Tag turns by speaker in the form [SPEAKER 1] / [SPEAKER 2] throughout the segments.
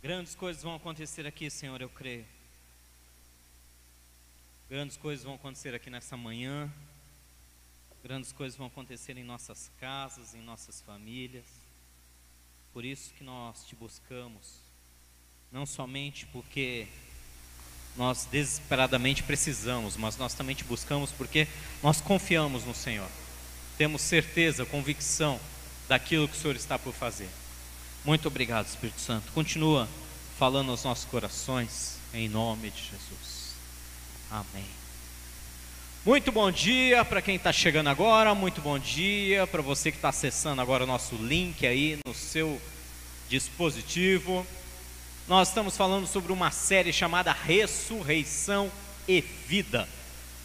[SPEAKER 1] Grandes coisas vão acontecer aqui, Senhor, eu creio. Grandes coisas vão acontecer aqui nessa manhã. Grandes coisas vão acontecer em nossas casas, em nossas famílias. Por isso que nós te buscamos. Não somente porque nós desesperadamente precisamos, mas nós também te buscamos porque nós confiamos no Senhor. Temos certeza, convicção daquilo que o Senhor está por fazer. Muito obrigado, Espírito Santo. Continua falando aos nossos corações, em nome de Jesus. Amém. Muito bom dia para quem está chegando agora, muito bom dia para você que está acessando agora o nosso link aí no seu dispositivo. Nós estamos falando sobre uma série chamada Ressurreição e Vida,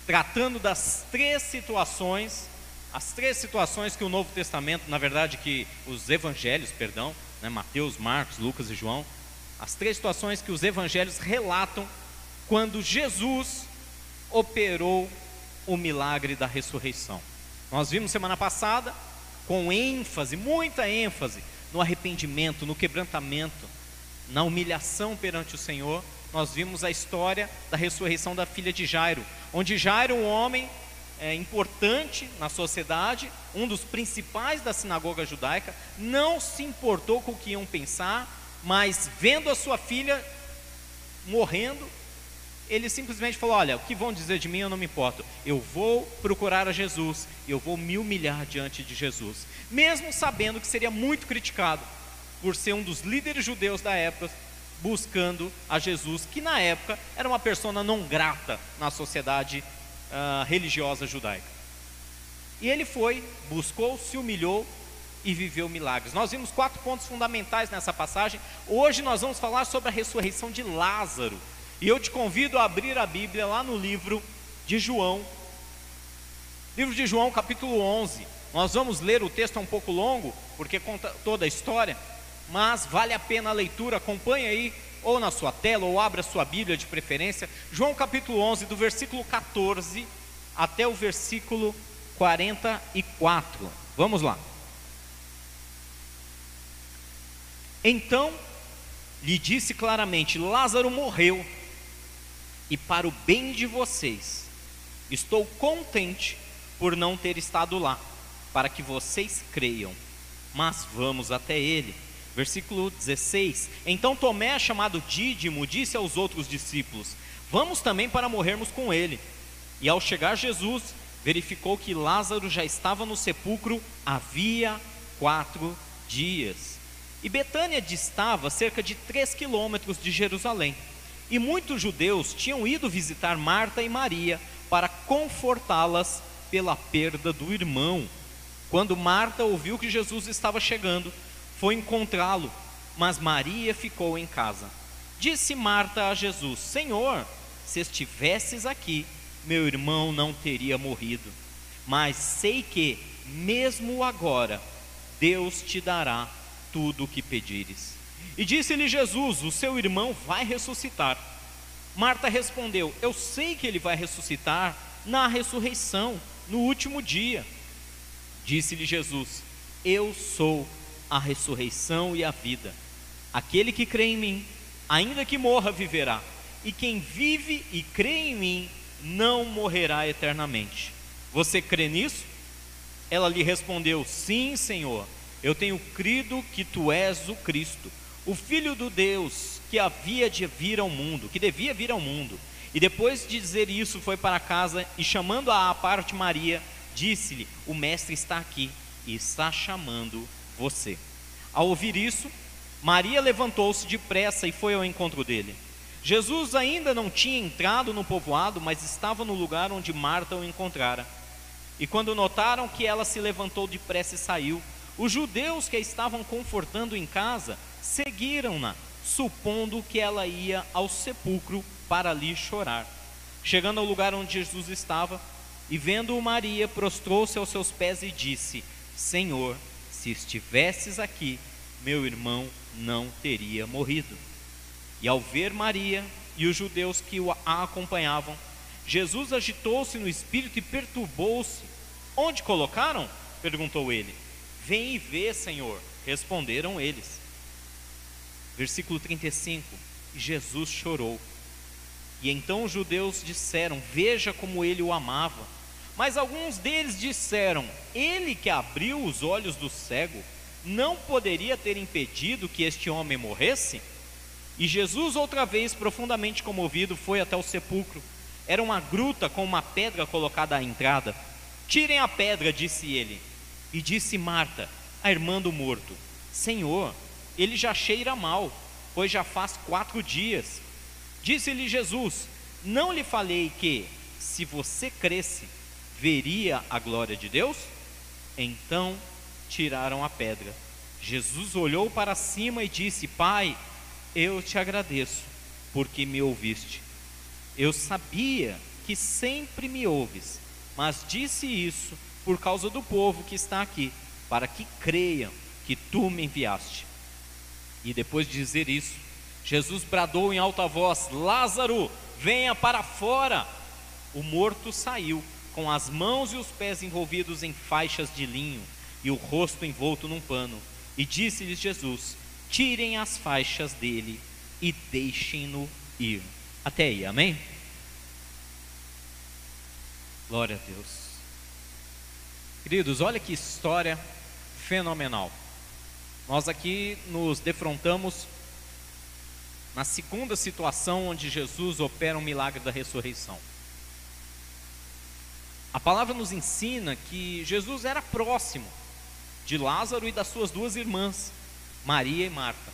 [SPEAKER 1] tratando das três situações, as três situações que o Novo Testamento, na verdade, que os evangelhos, perdão, né, Mateus, Marcos, Lucas e João, as três situações que os evangelhos relatam quando Jesus operou o milagre da ressurreição. Nós vimos semana passada, com ênfase, muita ênfase, no arrependimento, no quebrantamento, na humilhação perante o Senhor. Nós vimos a história da ressurreição da filha de Jairo, onde Jairo, um homem é, importante na sociedade, um dos principais da sinagoga judaica, não se importou com o que iam pensar, mas vendo a sua filha morrendo, ele simplesmente falou: Olha, o que vão dizer de mim eu não me importo, eu vou procurar a Jesus, eu vou me humilhar diante de Jesus, mesmo sabendo que seria muito criticado por ser um dos líderes judeus da época, buscando a Jesus, que na época era uma pessoa não grata na sociedade uh, religiosa judaica. E ele foi, buscou, se humilhou e viveu milagres. Nós vimos quatro pontos fundamentais nessa passagem. Hoje nós vamos falar sobre a ressurreição de Lázaro. E eu te convido a abrir a Bíblia lá no livro de João. Livro de João, capítulo 11. Nós vamos ler o texto é um pouco longo, porque conta toda a história, mas vale a pena a leitura. Acompanhe aí ou na sua tela, ou abra sua Bíblia de preferência, João capítulo 11, do versículo 14 até o versículo 44. Vamos lá. Então lhe disse claramente: Lázaro morreu, e para o bem de vocês, estou contente por não ter estado lá, para que vocês creiam. Mas vamos até ele. Versículo 16: Então Tomé, chamado Dídimo, disse aos outros discípulos: Vamos também para morrermos com ele. E ao chegar Jesus, verificou que Lázaro já estava no sepulcro havia quatro dias. E Betânia distava cerca de três quilômetros de Jerusalém. E muitos judeus tinham ido visitar Marta e Maria para confortá-las pela perda do irmão. Quando Marta ouviu que Jesus estava chegando, foi encontrá-lo, mas Maria ficou em casa. Disse Marta a Jesus: Senhor, se estivesses aqui, meu irmão não teria morrido. Mas sei que, mesmo agora, Deus te dará tudo o que pedires. E disse-lhe Jesus: O seu irmão vai ressuscitar. Marta respondeu: Eu sei que ele vai ressuscitar na ressurreição, no último dia. Disse-lhe Jesus: Eu sou a ressurreição e a vida. Aquele que crê em mim, ainda que morra, viverá. E quem vive e crê em mim, não morrerá eternamente. Você crê nisso? Ela lhe respondeu: Sim, Senhor. Eu tenho crido que tu és o Cristo, o Filho do Deus que havia de vir ao mundo, que devia vir ao mundo. E depois de dizer isso, foi para casa e, chamando-a à parte Maria, disse-lhe: O Mestre está aqui e está chamando você. Ao ouvir isso, Maria levantou-se depressa e foi ao encontro dele. Jesus ainda não tinha entrado no povoado, mas estava no lugar onde Marta o encontrara. E quando notaram que ela se levantou depressa e saiu, os judeus que a estavam confortando em casa seguiram-na, supondo que ela ia ao sepulcro para ali chorar. Chegando ao lugar onde Jesus estava, e vendo-o Maria, prostrou-se aos seus pés e disse: Senhor, se estivesses aqui, meu irmão não teria morrido. E ao ver Maria e os judeus que a acompanhavam, Jesus agitou-se no espírito e perturbou-se. Onde colocaram? perguntou ele. Vem e vê, Senhor, responderam eles. Versículo 35: Jesus chorou. E então os judeus disseram: Veja como ele o amava. Mas alguns deles disseram: Ele que abriu os olhos do cego, não poderia ter impedido que este homem morresse? E Jesus, outra vez, profundamente comovido, foi até o sepulcro. Era uma gruta com uma pedra colocada à entrada. Tirem a pedra, disse ele. E disse Marta, a irmã do morto: Senhor, ele já cheira mal, pois já faz quatro dias. Disse-lhe Jesus: Não lhe falei que, se você cresce, veria a glória de Deus? Então tiraram a pedra. Jesus olhou para cima e disse: Pai, eu te agradeço, porque me ouviste. Eu sabia que sempre me ouves, mas disse isso por causa do povo que está aqui, para que creiam que tu me enviaste. E depois de dizer isso, Jesus bradou em alta voz: Lázaro, venha para fora. O morto saiu, com as mãos e os pés envolvidos em faixas de linho e o rosto envolto num pano. E disse-lhes Jesus: Tirem as faixas dele e deixem-no ir. Até aí, amém? Glória a Deus. Queridos, olha que história fenomenal. Nós aqui nos defrontamos na segunda situação onde Jesus opera um milagre da ressurreição. A palavra nos ensina que Jesus era próximo de Lázaro e das suas duas irmãs, Maria e Marta.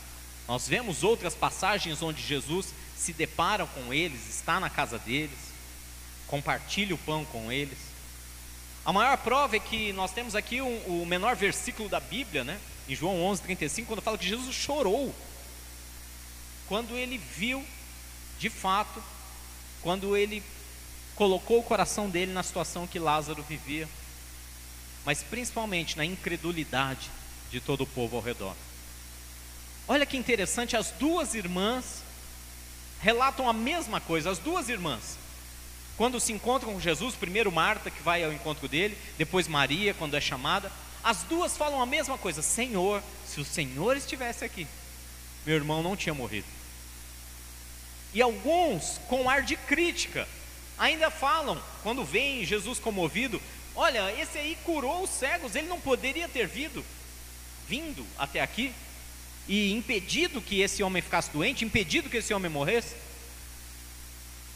[SPEAKER 1] Nós vemos outras passagens onde Jesus se depara com eles, está na casa deles, compartilha o pão com eles. A maior prova é que nós temos aqui um, o menor versículo da Bíblia, né? em João 11, 35, quando fala que Jesus chorou quando ele viu, de fato, quando ele colocou o coração dele na situação que Lázaro vivia, mas principalmente na incredulidade de todo o povo ao redor. Olha que interessante, as duas irmãs relatam a mesma coisa, as duas irmãs. Quando se encontram com Jesus, primeiro Marta, que vai ao encontro dele, depois Maria, quando é chamada, as duas falam a mesma coisa: Senhor, se o Senhor estivesse aqui, meu irmão não tinha morrido. E alguns, com ar de crítica, ainda falam, quando vem Jesus comovido: Olha, esse aí curou os cegos, ele não poderia ter vindo, vindo até aqui e impedido que esse homem ficasse doente, impedido que esse homem morresse?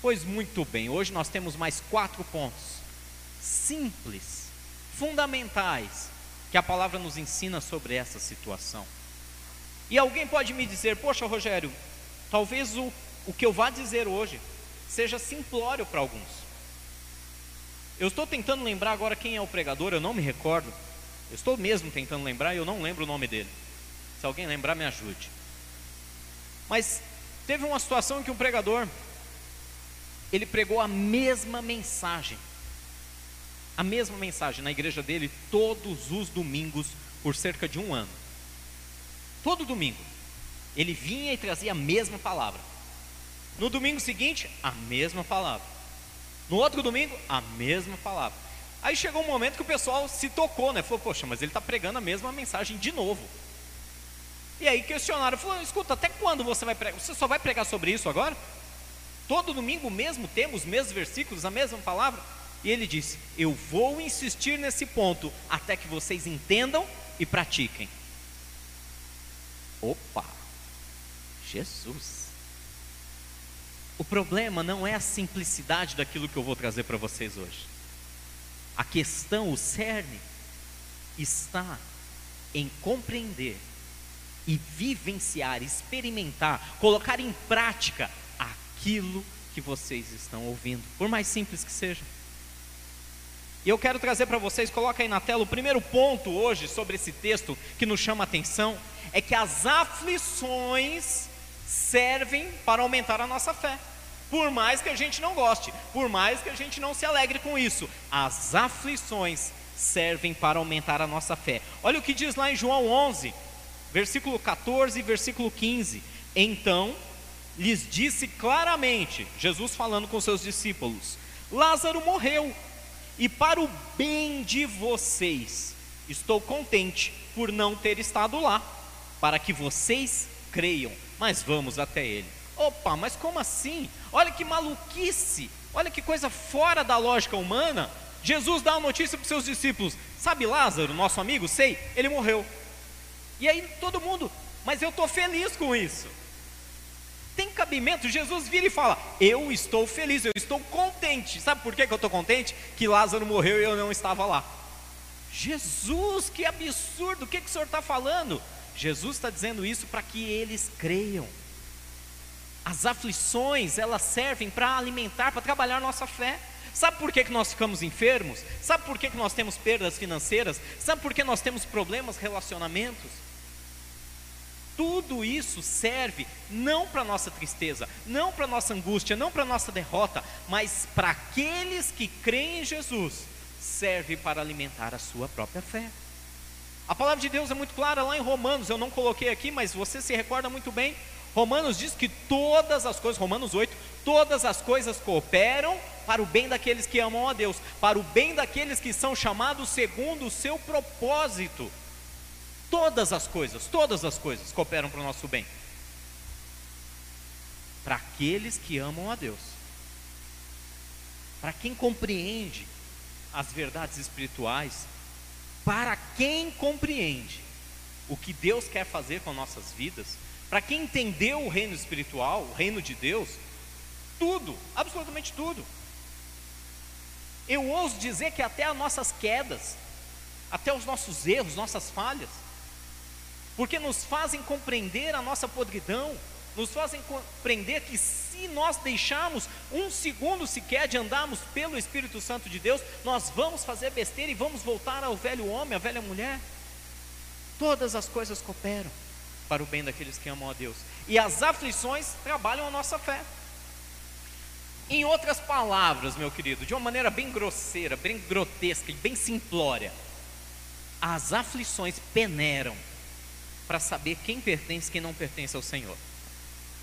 [SPEAKER 1] Pois muito bem, hoje nós temos mais quatro pontos simples, fundamentais, que a palavra nos ensina sobre essa situação. E alguém pode me dizer, poxa, Rogério, talvez o o que eu vá dizer hoje seja simplório para alguns. Eu estou tentando lembrar agora quem é o pregador, eu não me recordo. Eu estou mesmo tentando lembrar e eu não lembro o nome dele. Se alguém lembrar, me ajude. Mas teve uma situação em que um pregador ele pregou a mesma mensagem. A mesma mensagem na igreja dele todos os domingos por cerca de um ano. Todo domingo. Ele vinha e trazia a mesma palavra. No domingo seguinte, a mesma palavra. No outro domingo, a mesma palavra. Aí chegou um momento que o pessoal se tocou, né? Falou, poxa, mas ele está pregando a mesma mensagem de novo. E aí questionaram, falou, escuta, até quando você vai pregar? Você só vai pregar sobre isso agora? Todo domingo mesmo temos os mesmos versículos, a mesma palavra? E ele disse: Eu vou insistir nesse ponto até que vocês entendam e pratiquem. Opa! Jesus! O problema não é a simplicidade daquilo que eu vou trazer para vocês hoje. A questão, o cerne, está em compreender e vivenciar, experimentar, colocar em prática aquilo que vocês estão ouvindo, por mais simples que seja. E eu quero trazer para vocês, coloca aí na tela, o primeiro ponto hoje sobre esse texto que nos chama a atenção é que as aflições servem para aumentar a nossa fé. Por mais que a gente não goste, por mais que a gente não se alegre com isso, as aflições servem para aumentar a nossa fé. Olha o que diz lá em João 11, versículo 14 e versículo 15. Então lhes disse claramente, Jesus falando com seus discípulos: Lázaro morreu, e para o bem de vocês, estou contente por não ter estado lá, para que vocês creiam mas vamos até ele. Opa, mas como assim? Olha que maluquice, olha que coisa fora da lógica humana. Jesus dá uma notícia para os seus discípulos: Sabe Lázaro, nosso amigo? Sei, ele morreu. E aí todo mundo, mas eu estou feliz com isso. Tem cabimento, Jesus vira e fala: Eu estou feliz, eu estou contente. Sabe por que, que eu estou contente? Que Lázaro morreu e eu não estava lá. Jesus, que absurdo, o que, que o senhor está falando? Jesus está dizendo isso para que eles creiam. As aflições, elas servem para alimentar, para trabalhar nossa fé. Sabe por que, que nós ficamos enfermos? Sabe por que, que nós temos perdas financeiras? Sabe por que nós temos problemas relacionamentos? Tudo isso serve não para nossa tristeza, não para nossa angústia, não para nossa derrota, mas para aqueles que creem em Jesus, serve para alimentar a sua própria fé. A palavra de Deus é muito clara lá em Romanos, eu não coloquei aqui, mas você se recorda muito bem. Romanos diz que todas as coisas, Romanos 8, todas as coisas cooperam para o bem daqueles que amam a Deus, para o bem daqueles que são chamados segundo o seu propósito. Todas as coisas, todas as coisas cooperam para o nosso bem. Para aqueles que amam a Deus. Para quem compreende as verdades espirituais, para quem compreende o que Deus quer fazer com nossas vidas, para quem entendeu o reino espiritual, o reino de Deus, tudo, absolutamente tudo. Eu ouso dizer que até as nossas quedas, até os nossos erros, nossas falhas, porque nos fazem compreender a nossa podridão, nos fazem compreender que nós deixarmos um segundo sequer de andarmos pelo Espírito Santo de Deus, nós vamos fazer besteira e vamos voltar ao velho homem, à velha mulher. Todas as coisas cooperam para o bem daqueles que amam a Deus, e as aflições trabalham a nossa fé. Em outras palavras, meu querido, de uma maneira bem grosseira, bem grotesca e bem simplória, as aflições peneiram para saber quem pertence e quem não pertence ao Senhor.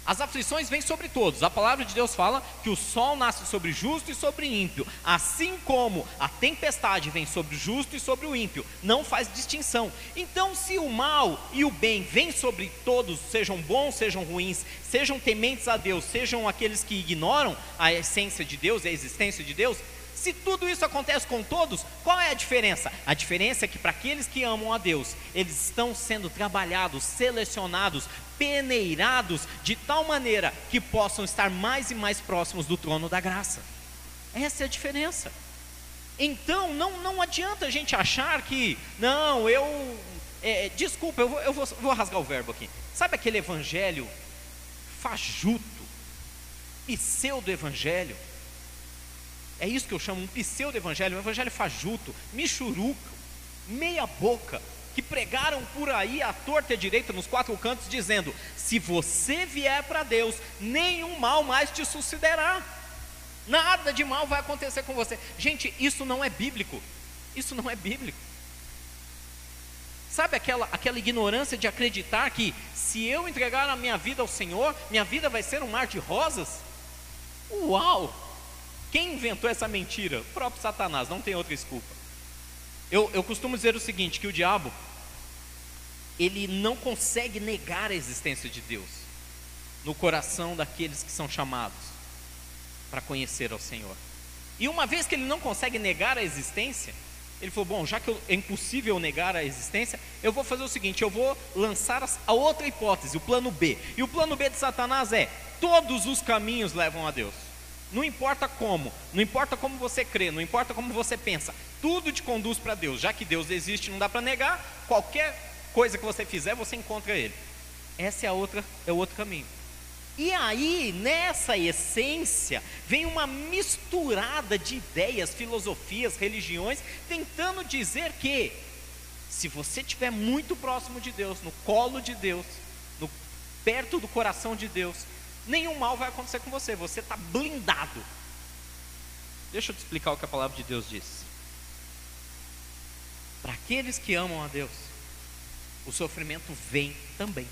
[SPEAKER 1] As aflições vêm sobre todos. A palavra de Deus fala que o sol nasce sobre justo e sobre ímpio, assim como a tempestade vem sobre o justo e sobre o ímpio, não faz distinção. Então, se o mal e o bem vêm sobre todos, sejam bons, sejam ruins, sejam tementes a Deus, sejam aqueles que ignoram a essência de Deus, a existência de Deus, se tudo isso acontece com todos, qual é a diferença? A diferença é que para aqueles que amam a Deus, eles estão sendo trabalhados, selecionados, peneirados de tal maneira que possam estar mais e mais próximos do trono da graça. Essa é a diferença. Então, não, não adianta a gente achar que, não, eu. É, desculpa, eu, vou, eu vou, vou rasgar o verbo aqui. Sabe aquele evangelho fajuto, pseudo-evangelho? É isso que eu chamo um pseudo-evangelho, um evangelho fajuto, michuruco, meia boca, que pregaram por aí à torta e à direita nos quatro cantos, dizendo: se você vier para Deus, nenhum mal mais te sucederá, nada de mal vai acontecer com você. Gente, isso não é bíblico, isso não é bíblico. Sabe aquela, aquela ignorância de acreditar que se eu entregar a minha vida ao Senhor, minha vida vai ser um mar de rosas? Uau! Quem inventou essa mentira? O próprio Satanás, não tem outra desculpa. Eu, eu costumo dizer o seguinte: que o diabo, ele não consegue negar a existência de Deus no coração daqueles que são chamados para conhecer ao Senhor. E uma vez que ele não consegue negar a existência, ele falou: Bom, já que é impossível negar a existência, eu vou fazer o seguinte: eu vou lançar a outra hipótese, o plano B. E o plano B de Satanás é: todos os caminhos levam a Deus. Não importa como, não importa como você crê, não importa como você pensa, tudo te conduz para Deus. Já que Deus existe, não dá para negar, qualquer coisa que você fizer, você encontra Ele. Essa é a outra, é o outro caminho. E aí, nessa essência, vem uma misturada de ideias, filosofias, religiões, tentando dizer que, se você estiver muito próximo de Deus, no colo de Deus, no, perto do coração de Deus, nenhum mal vai acontecer com você, você está blindado. Deixa eu te explicar o que a palavra de Deus diz. Para aqueles que amam a Deus, o sofrimento vem também,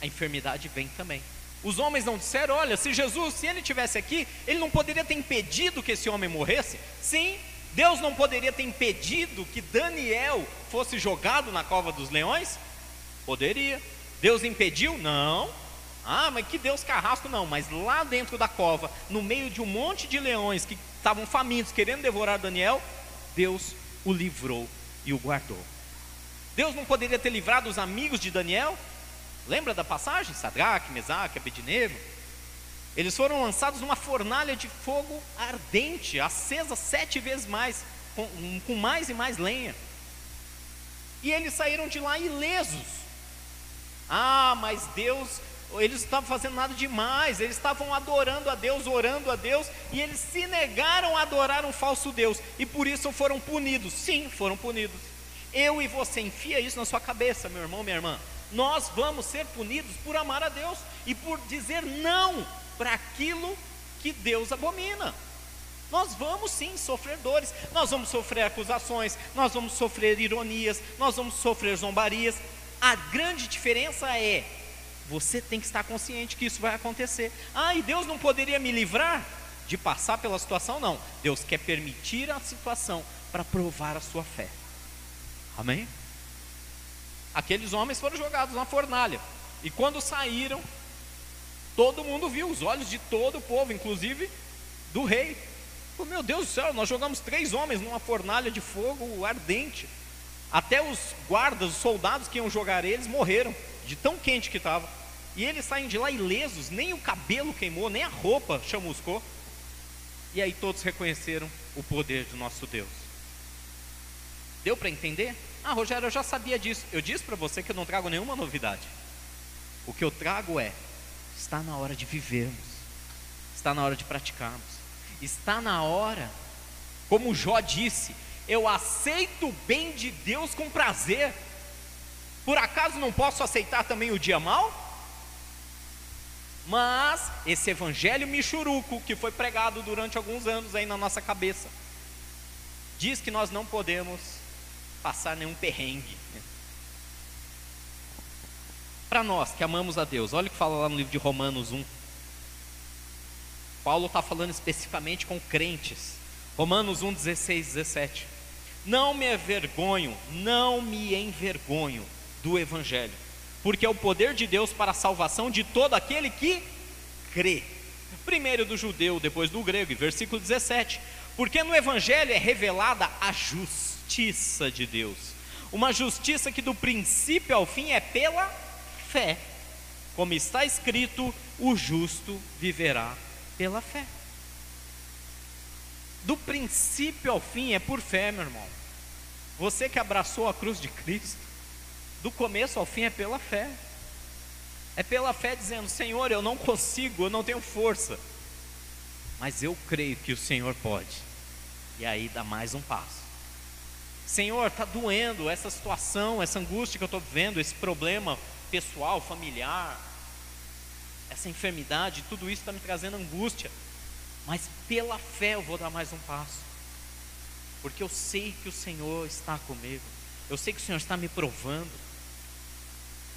[SPEAKER 1] a enfermidade vem também. Os homens não disseram: olha, se Jesus, se ele tivesse aqui, ele não poderia ter impedido que esse homem morresse? Sim, Deus não poderia ter impedido que Daniel fosse jogado na cova dos leões? Poderia. Deus impediu? Não. Ah, mas que Deus carrasco, não. Mas lá dentro da cova, no meio de um monte de leões que estavam famintos, querendo devorar Daniel, Deus o livrou e o guardou. Deus não poderia ter livrado os amigos de Daniel? Lembra da passagem? Sadraque, Mesaque, Abednego? Eles foram lançados numa fornalha de fogo ardente, acesa sete vezes mais, com, com mais e mais lenha. E eles saíram de lá ilesos. Ah, mas Deus, eles estavam fazendo nada demais, eles estavam adorando a Deus, orando a Deus, e eles se negaram a adorar um falso Deus, e por isso foram punidos. Sim, foram punidos. Eu e você, enfia isso na sua cabeça, meu irmão, minha irmã. Nós vamos ser punidos por amar a Deus e por dizer não para aquilo que Deus abomina. Nós vamos sim sofrer dores, nós vamos sofrer acusações, nós vamos sofrer ironias, nós vamos sofrer zombarias. A grande diferença é: você tem que estar consciente que isso vai acontecer. Ah, e Deus não poderia me livrar de passar pela situação? Não. Deus quer permitir a situação para provar a sua fé. Amém? Aqueles homens foram jogados na fornalha, e quando saíram, Todo mundo viu, os olhos de todo o povo, inclusive do rei. Oh, meu Deus do céu, nós jogamos três homens numa fornalha de fogo ardente. Até os guardas, os soldados que iam jogar eles morreram, de tão quente que estava. E eles saem de lá ilesos, nem o cabelo queimou, nem a roupa chamuscou. E aí todos reconheceram o poder do nosso Deus. Deu para entender? Ah, Rogério, eu já sabia disso. Eu disse para você que eu não trago nenhuma novidade. O que eu trago é Está na hora de vivermos, está na hora de praticarmos, está na hora, como Jó disse, eu aceito o bem de Deus com prazer. Por acaso não posso aceitar também o dia mal? Mas esse evangelho michuruco que foi pregado durante alguns anos aí na nossa cabeça, diz que nós não podemos passar nenhum perrengue. Para nós que amamos a Deus, olha o que fala lá no livro de Romanos 1. Paulo está falando especificamente com crentes. Romanos 1, 16, 17. Não me envergonho, não me envergonho do Evangelho, porque é o poder de Deus para a salvação de todo aquele que crê. Primeiro do judeu, depois do grego, e versículo 17. Porque no Evangelho é revelada a justiça de Deus, uma justiça que do princípio ao fim é pela fé. Como está escrito, o justo viverá pela fé. Do princípio ao fim é por fé, meu irmão. Você que abraçou a cruz de Cristo, do começo ao fim é pela fé. É pela fé dizendo: Senhor, eu não consigo, eu não tenho força, mas eu creio que o Senhor pode. E aí dá mais um passo. Senhor, está doendo essa situação, essa angústia que eu estou vivendo, esse problema pessoal, familiar, essa enfermidade, tudo isso está me trazendo angústia. Mas pela fé eu vou dar mais um passo, porque eu sei que o Senhor está comigo, eu sei que o Senhor está me provando.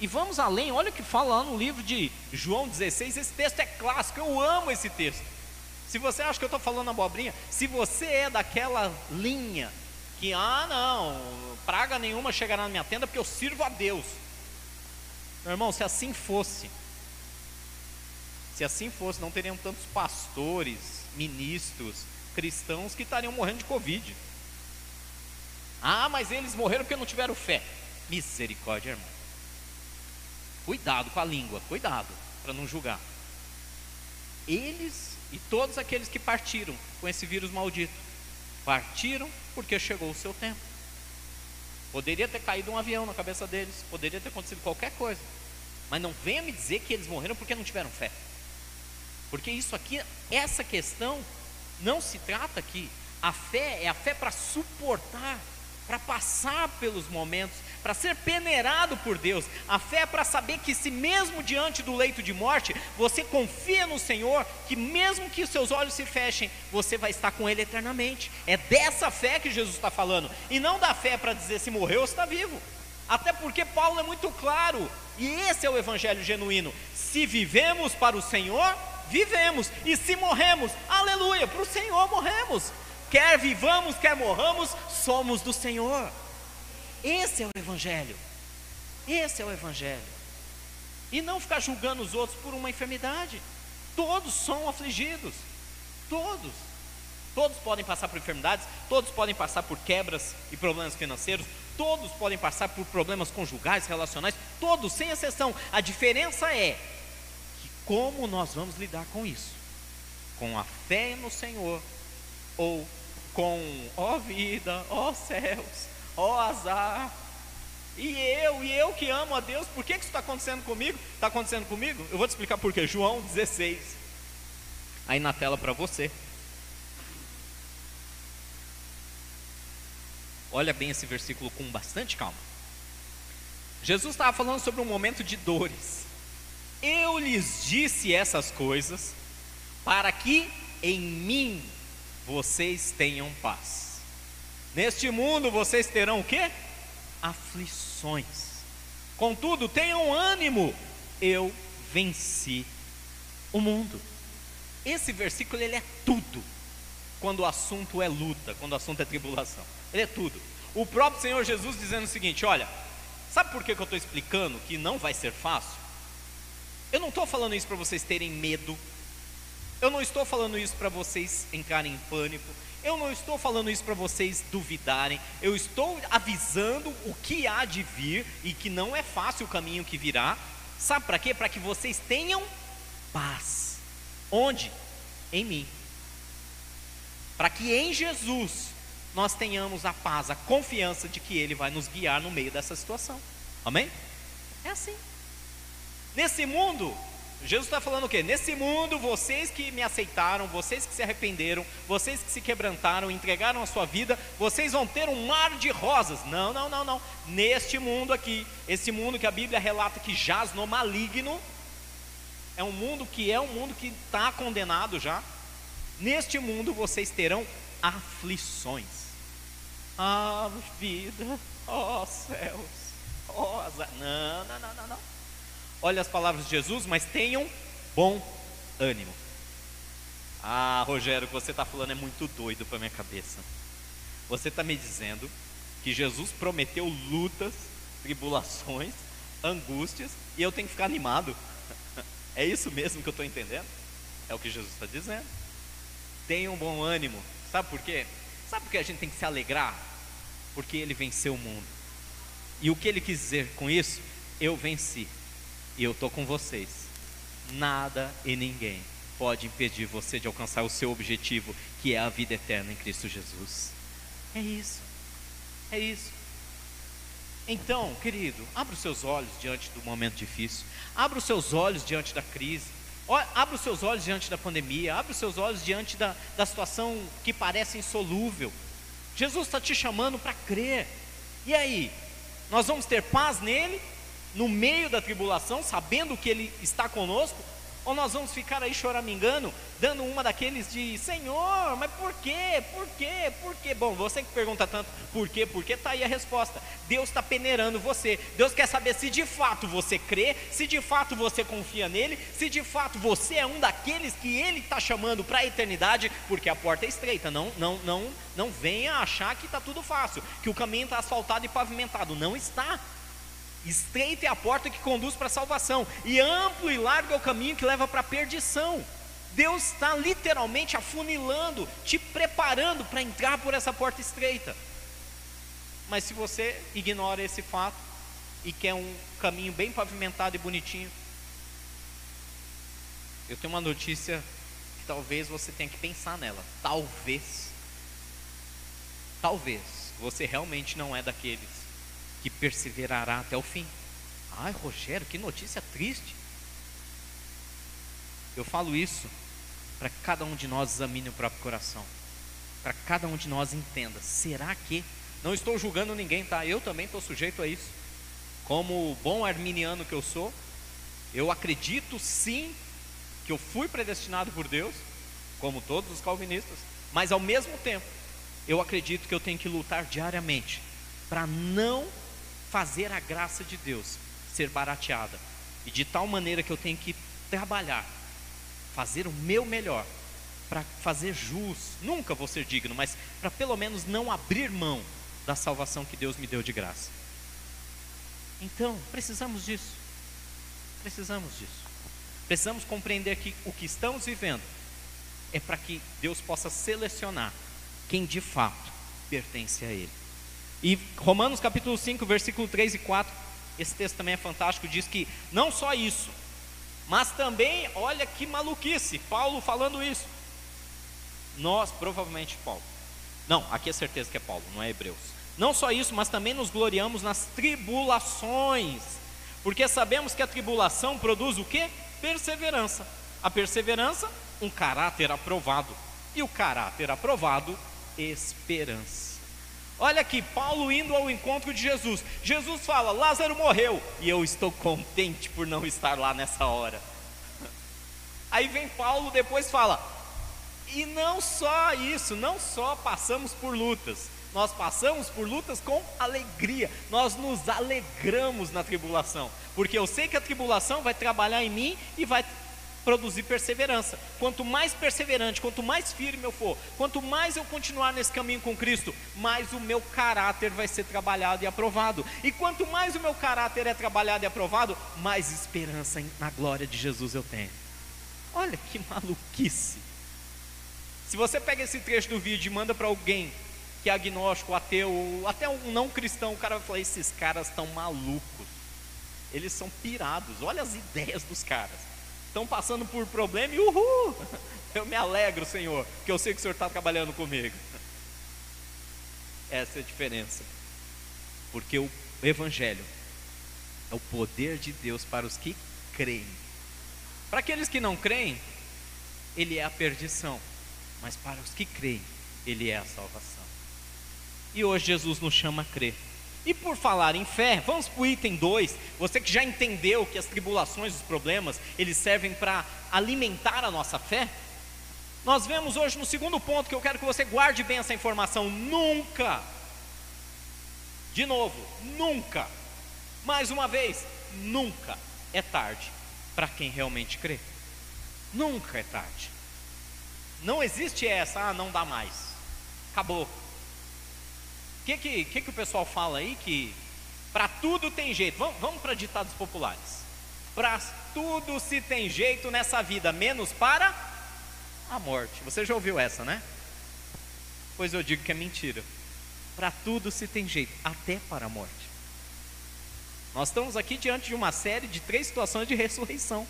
[SPEAKER 1] E vamos além, olha o que fala lá no livro de João 16, esse texto é clássico, eu amo esse texto. Se você acha que eu estou falando abobrinha, se você é daquela linha que, ah, não, praga nenhuma chegará na minha tenda porque eu sirvo a Deus. Meu irmão, se assim fosse, se assim fosse, não teriam tantos pastores, ministros, cristãos que estariam morrendo de Covid. Ah, mas eles morreram porque não tiveram fé. Misericórdia, irmão. Cuidado com a língua, cuidado, para não julgar. Eles e todos aqueles que partiram com esse vírus maldito, partiram porque chegou o seu tempo. Poderia ter caído um avião na cabeça deles, poderia ter acontecido qualquer coisa. Mas não venha me dizer que eles morreram porque não tiveram fé. Porque isso aqui, essa questão, não se trata aqui. A fé é a fé para suportar, para passar pelos momentos, para ser peneirado por Deus. A fé é para saber que, se mesmo diante do leito de morte, você confia no Senhor, que mesmo que os seus olhos se fechem, você vai estar com Ele eternamente. É dessa fé que Jesus está falando, e não da fé para dizer se morreu ou está vivo. Até porque Paulo é muito claro, e esse é o evangelho genuíno. Se vivemos para o Senhor, vivemos, e se morremos, aleluia, para o Senhor morremos. Quer vivamos, quer morramos, somos do Senhor. Esse é o evangelho. Esse é o evangelho. E não ficar julgando os outros por uma enfermidade. Todos são afligidos. Todos. Todos podem passar por enfermidades, todos podem passar por quebras e problemas financeiros, todos podem passar por problemas conjugais, relacionais, todos, sem exceção. A diferença é que como nós vamos lidar com isso? Com a fé no Senhor ou com ó vida, ó céus, ó oh azar. E eu, e eu que amo a Deus, por que, que isso está acontecendo comigo? Está acontecendo comigo? Eu vou te explicar por quê. João 16. Aí na tela para você. Olha bem esse versículo com bastante calma. Jesus estava falando sobre um momento de dores. Eu lhes disse essas coisas para que em mim vocês tenham paz. Neste mundo vocês terão o quê? Aflições. Contudo, tenham ânimo. Eu venci o mundo. Esse versículo ele é tudo quando o assunto é luta, quando o assunto é tribulação. Ele é tudo. O próprio Senhor Jesus dizendo o seguinte: olha, sabe por que, que eu estou explicando que não vai ser fácil? Eu não estou falando isso para vocês terem medo, eu não estou falando isso para vocês entrarem em pânico, eu não estou falando isso para vocês duvidarem, eu estou avisando o que há de vir e que não é fácil o caminho que virá. Sabe para quê? Para que vocês tenham paz. Onde? Em mim. Para que em Jesus nós tenhamos a paz, a confiança de que Ele vai nos guiar no meio dessa situação. Amém? É assim. Nesse mundo, Jesus está falando o quê? Nesse mundo, vocês que me aceitaram, vocês que se arrependeram, vocês que se quebrantaram, entregaram a sua vida, vocês vão ter um mar de rosas. Não, não, não, não. Neste mundo aqui, esse mundo que a Bíblia relata que jaz no maligno, é um mundo que é um mundo que está condenado já. Neste mundo vocês terão aflições. Ah, vida, ó oh, céus, ó oh, azar. Não, não, não, não, não. Olha as palavras de Jesus, mas tenham bom ânimo. Ah, Rogério, o que você está falando é muito doido para minha cabeça. Você está me dizendo que Jesus prometeu lutas, tribulações, angústias, e eu tenho que ficar animado. É isso mesmo que eu estou entendendo? É o que Jesus está dizendo. Tenham bom ânimo. Sabe por quê? Sabe por que a gente tem que se alegrar? porque ele venceu o mundo. E o que ele quis dizer com isso? Eu venci. E eu estou com vocês. Nada e ninguém pode impedir você de alcançar o seu objetivo, que é a vida eterna em Cristo Jesus. É isso. É isso. Então, querido, abra os seus olhos diante do momento difícil. Abra os seus olhos diante da crise. Abra os seus olhos diante da pandemia. Abra os seus olhos diante da, da situação que parece insolúvel. Jesus está te chamando para crer. E aí? Nós vamos ter paz nele, no meio da tribulação, sabendo que ele está conosco? Ou nós vamos ficar aí choramingando, dando uma daqueles de Senhor, mas por quê? Por quê? Por quê? Bom, você que pergunta tanto por quê, por quê, está aí a resposta. Deus está peneirando você. Deus quer saber se de fato você crê, se de fato você confia nele, se de fato você é um daqueles que ele está chamando para a eternidade, porque a porta é estreita. Não, não, não, não venha achar que está tudo fácil, que o caminho está asfaltado e pavimentado. Não está. Estreita é a porta que conduz para a salvação, e amplo e largo é o caminho que leva para a perdição. Deus está literalmente afunilando, te preparando para entrar por essa porta estreita. Mas se você ignora esse fato e quer um caminho bem pavimentado e bonitinho, eu tenho uma notícia que talvez você tenha que pensar nela. Talvez, talvez você realmente não é daqueles que perseverará até o fim. Ai, Rogério, que notícia triste. Eu falo isso para que cada um de nós examine o próprio coração, para que cada um de nós entenda: será que? Não estou julgando ninguém, tá? Eu também estou sujeito a isso. Como bom arminiano que eu sou, eu acredito sim que eu fui predestinado por Deus, como todos os calvinistas, mas ao mesmo tempo, eu acredito que eu tenho que lutar diariamente para não fazer a graça de Deus ser barateada. E de tal maneira que eu tenho que trabalhar, fazer o meu melhor para fazer jus. Nunca vou ser digno, mas para pelo menos não abrir mão da salvação que Deus me deu de graça. Então, precisamos disso. Precisamos disso. Precisamos compreender que o que estamos vivendo é para que Deus possa selecionar quem de fato pertence a Ele. E Romanos capítulo 5, versículo 3 e 4, esse texto também é fantástico, diz que não só isso, mas também, olha que maluquice, Paulo falando isso. Nós, provavelmente Paulo. Não, aqui é certeza que é Paulo, não é Hebreus. Não só isso, mas também nos gloriamos nas tribulações, porque sabemos que a tribulação produz o que? Perseverança. A perseverança, um caráter aprovado. E o caráter aprovado, esperança. Olha aqui, Paulo indo ao encontro de Jesus. Jesus fala: Lázaro morreu, e eu estou contente por não estar lá nessa hora. Aí vem Paulo depois fala: E não só isso, não só passamos por lutas, nós passamos por lutas com alegria, nós nos alegramos na tribulação, porque eu sei que a tribulação vai trabalhar em mim e vai produzir perseverança. Quanto mais perseverante, quanto mais firme eu for, quanto mais eu continuar nesse caminho com Cristo, mais o meu caráter vai ser trabalhado e aprovado. E quanto mais o meu caráter é trabalhado e aprovado, mais esperança na glória de Jesus eu tenho. Olha que maluquice. Se você pega esse trecho do vídeo e manda para alguém que é agnóstico, ateu, até um não cristão, o cara vai falar: esses caras estão malucos. Eles são pirados. Olha as ideias dos caras estão passando por problema e uhul, eu me alegro, Senhor, que eu sei que o Senhor está trabalhando comigo. Essa é a diferença, porque o Evangelho é o poder de Deus para os que creem. Para aqueles que não creem, ele é a perdição, mas para os que creem, ele é a salvação. E hoje Jesus nos chama a crer. E por falar em fé, vamos para o item 2. Você que já entendeu que as tribulações, os problemas, eles servem para alimentar a nossa fé. Nós vemos hoje no segundo ponto que eu quero que você guarde bem essa informação: nunca, de novo, nunca, mais uma vez, nunca é tarde para quem realmente crê. Nunca é tarde. Não existe essa, ah, não dá mais, acabou, que, que, que, que o pessoal fala aí? Que para tudo tem jeito. Vamos, vamos para ditados populares. Para tudo se tem jeito nessa vida, menos para a morte. Você já ouviu essa, né? Pois eu digo que é mentira. Para tudo se tem jeito, até para a morte. Nós estamos aqui diante de uma série de três situações de ressurreição.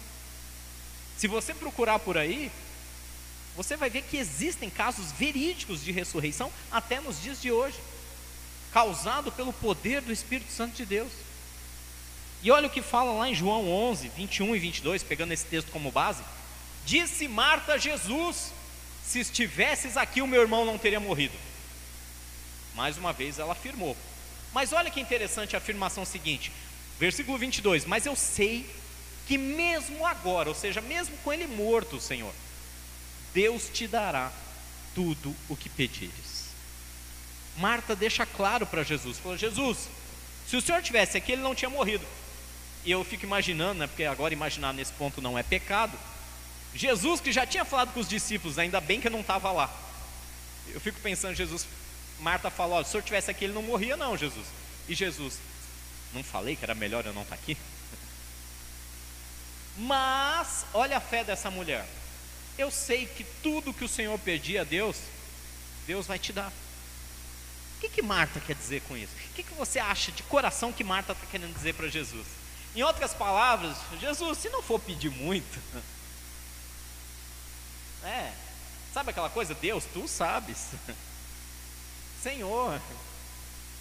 [SPEAKER 1] Se você procurar por aí, você vai ver que existem casos verídicos de ressurreição até nos dias de hoje causado pelo poder do Espírito Santo de Deus. E olha o que fala lá em João 11, 21 e 22, pegando esse texto como base. Disse Marta a Jesus: Se estivesses aqui, o meu irmão não teria morrido. Mais uma vez ela afirmou. Mas olha que interessante a afirmação seguinte, versículo 22. Mas eu sei que mesmo agora, ou seja, mesmo com ele morto, Senhor, Deus te dará tudo o que pedires. Marta deixa claro para Jesus: falou, Jesus, se o senhor tivesse aqui, ele não tinha morrido. E eu fico imaginando, né, porque agora imaginar nesse ponto não é pecado. Jesus, que já tinha falado com os discípulos, ainda bem que eu não estava lá. Eu fico pensando, Jesus, Marta falou: se o senhor tivesse aqui, ele não morria, não, Jesus. E Jesus, não falei que era melhor eu não estar tá aqui? Mas, olha a fé dessa mulher. Eu sei que tudo que o Senhor pedir a Deus, Deus vai te dar. O que, que Marta quer dizer com isso? O que, que você acha de coração que Marta está querendo dizer para Jesus? Em outras palavras, Jesus, se não for pedir muito, é, sabe aquela coisa? Deus, tu sabes, Senhor,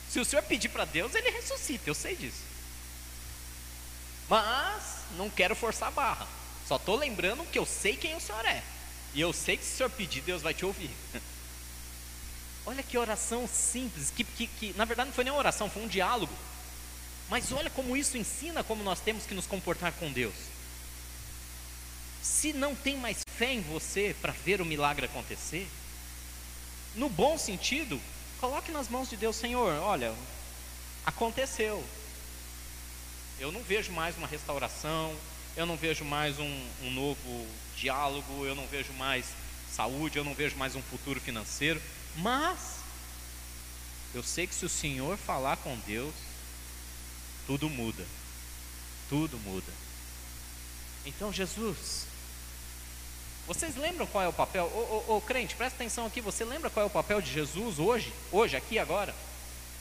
[SPEAKER 1] se o Senhor pedir para Deus, Ele ressuscita, eu sei disso. Mas não quero forçar a barra. Só estou lembrando que eu sei quem o Senhor é. E eu sei que se o Senhor pedir, Deus vai te ouvir. Olha que oração simples, que, que, que na verdade não foi nem uma oração, foi um diálogo. Mas olha como isso ensina como nós temos que nos comportar com Deus. Se não tem mais fé em você para ver o milagre acontecer, no bom sentido, coloque nas mãos de Deus, Senhor, olha, aconteceu. Eu não vejo mais uma restauração, eu não vejo mais um, um novo diálogo, eu não vejo mais saúde, eu não vejo mais um futuro financeiro. Mas eu sei que se o Senhor falar com Deus, tudo muda. Tudo muda. Então, Jesus, vocês lembram qual é o papel? Ô, ô, ô, crente, presta atenção aqui. Você lembra qual é o papel de Jesus hoje? Hoje, aqui, agora?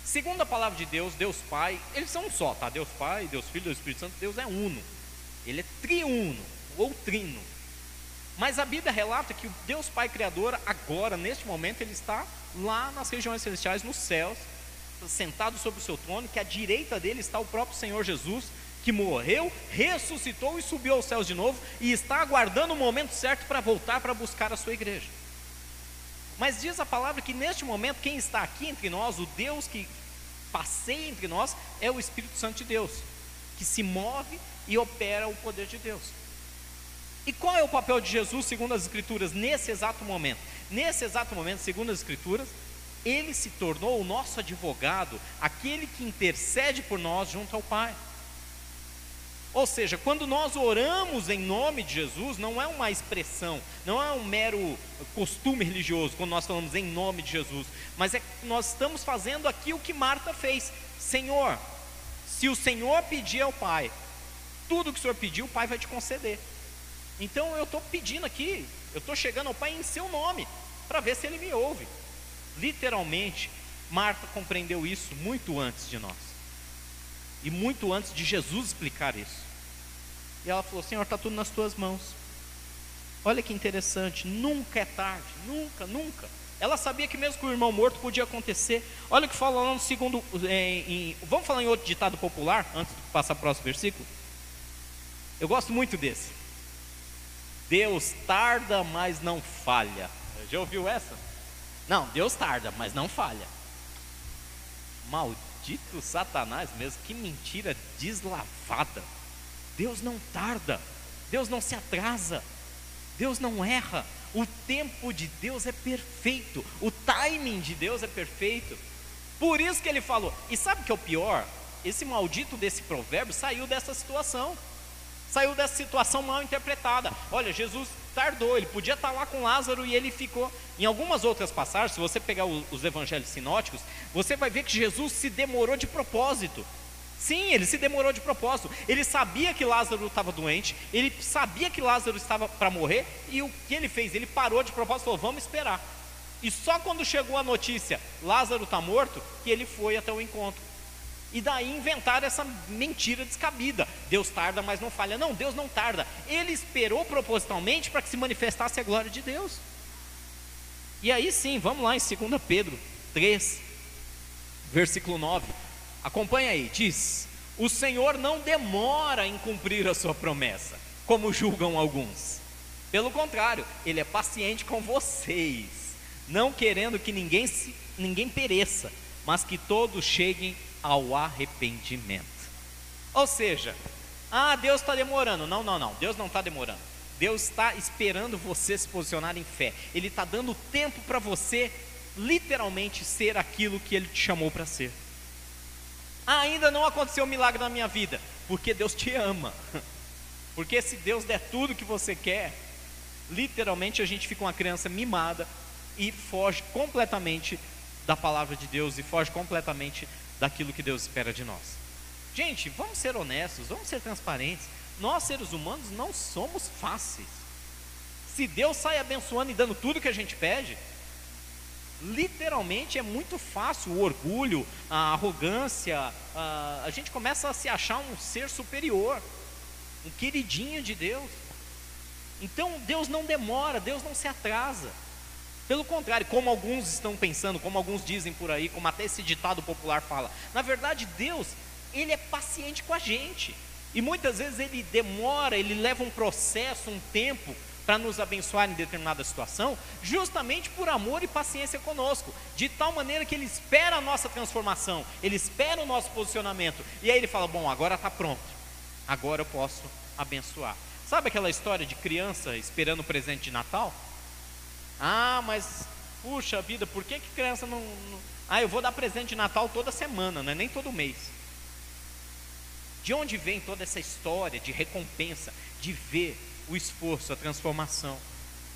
[SPEAKER 1] Segundo a palavra de Deus, Deus Pai, eles são um só, tá? Deus Pai, Deus Filho, Deus Espírito Santo, Deus é uno. Ele é triuno, ou trino. Mas a Bíblia relata que o Deus Pai Criador, agora, neste momento, ele está lá nas regiões celestiais, nos céus, sentado sobre o seu trono, que à direita dele está o próprio Senhor Jesus, que morreu, ressuscitou e subiu aos céus de novo e está aguardando o momento certo para voltar para buscar a sua igreja. Mas diz a palavra que neste momento quem está aqui entre nós, o Deus que passeia entre nós, é o Espírito Santo de Deus, que se move e opera o poder de Deus. E qual é o papel de Jesus segundo as Escrituras nesse exato momento? Nesse exato momento, segundo as Escrituras, ele se tornou o nosso advogado, aquele que intercede por nós junto ao Pai. Ou seja, quando nós oramos em nome de Jesus, não é uma expressão, não é um mero costume religioso, quando nós falamos em nome de Jesus, mas é que nós estamos fazendo aqui o que Marta fez: Senhor, se o Senhor pedir ao Pai, tudo que o Senhor pediu, o Pai vai te conceder. Então eu estou pedindo aqui, eu estou chegando ao Pai em seu nome, para ver se Ele me ouve. Literalmente, Marta compreendeu isso muito antes de nós. E muito antes de Jesus explicar isso. E ela falou: Senhor, está tudo nas tuas mãos. Olha que interessante, nunca é tarde, nunca, nunca. Ela sabia que mesmo com o irmão morto podia acontecer. Olha o que fala lá no segundo. Em, em, vamos falar em outro ditado popular, antes de passar para o próximo versículo? Eu gosto muito desse. Deus tarda, mas não falha. Já ouviu essa? Não, Deus tarda, mas não falha. Maldito Satanás mesmo, que mentira deslavada. Deus não tarda, Deus não se atrasa, Deus não erra. O tempo de Deus é perfeito, o timing de Deus é perfeito. Por isso que ele falou. E sabe o que é o pior? Esse maldito desse provérbio saiu dessa situação. Saiu dessa situação mal interpretada. Olha, Jesus tardou, ele podia estar lá com Lázaro e ele ficou. Em algumas outras passagens, se você pegar os evangelhos sinóticos, você vai ver que Jesus se demorou de propósito. Sim, ele se demorou de propósito. Ele sabia que Lázaro estava doente, ele sabia que Lázaro estava para morrer, e o que ele fez? Ele parou de propósito e falou: vamos esperar. E só quando chegou a notícia, Lázaro está morto, que ele foi até o encontro. E daí inventaram essa mentira descabida. Deus tarda, mas não falha. Não, Deus não tarda. Ele esperou propositalmente para que se manifestasse a glória de Deus. E aí sim, vamos lá em 2 Pedro 3, versículo 9. Acompanha aí, diz: O Senhor não demora em cumprir a sua promessa, como julgam alguns. Pelo contrário, Ele é paciente com vocês, não querendo que ninguém, se, ninguém pereça, mas que todos cheguem ao arrependimento. Ou seja, ah, Deus está demorando. Não, não, não. Deus não está demorando. Deus está esperando você se posicionar em fé. Ele está dando tempo para você, literalmente, ser aquilo que Ele te chamou para ser. Ah, ainda não aconteceu um milagre na minha vida, porque Deus te ama. Porque se Deus der tudo que você quer, literalmente a gente fica uma criança mimada e foge completamente da palavra de Deus e foge completamente daquilo que Deus espera de nós. Gente, vamos ser honestos, vamos ser transparentes. Nós, seres humanos, não somos fáceis. Se Deus sai abençoando e dando tudo que a gente pede, literalmente é muito fácil o orgulho, a arrogância, a, a gente começa a se achar um ser superior, um queridinho de Deus. Então Deus não demora, Deus não se atrasa. Pelo contrário, como alguns estão pensando, como alguns dizem por aí, como até esse ditado popular fala, na verdade Deus, Ele é paciente com a gente. E muitas vezes Ele demora, Ele leva um processo, um tempo para nos abençoar em determinada situação, justamente por amor e paciência conosco, de tal maneira que Ele espera a nossa transformação, Ele espera o nosso posicionamento, e aí Ele fala: Bom, agora está pronto, agora eu posso abençoar. Sabe aquela história de criança esperando o presente de Natal? Ah, mas puxa vida, por que, que criança não, não. Ah, eu vou dar presente de Natal toda semana, não é nem todo mês. De onde vem toda essa história de recompensa, de ver o esforço, a transformação?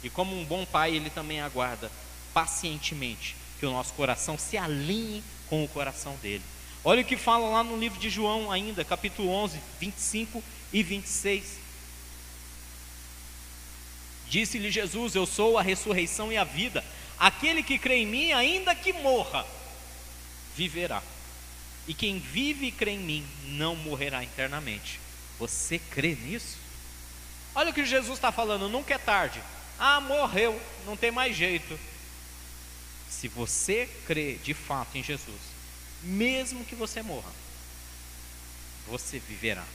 [SPEAKER 1] E como um bom pai, ele também aguarda pacientemente que o nosso coração se alinhe com o coração dele. Olha o que fala lá no livro de João, ainda, capítulo 11, 25 e 26. Disse-lhe Jesus: Eu sou a ressurreição e a vida. Aquele que crê em mim, ainda que morra, viverá. E quem vive e crê em mim não morrerá eternamente. Você crê nisso? Olha o que Jesus está falando, nunca é tarde. Ah, morreu, não tem mais jeito. Se você crê de fato em Jesus, mesmo que você morra, você viverá.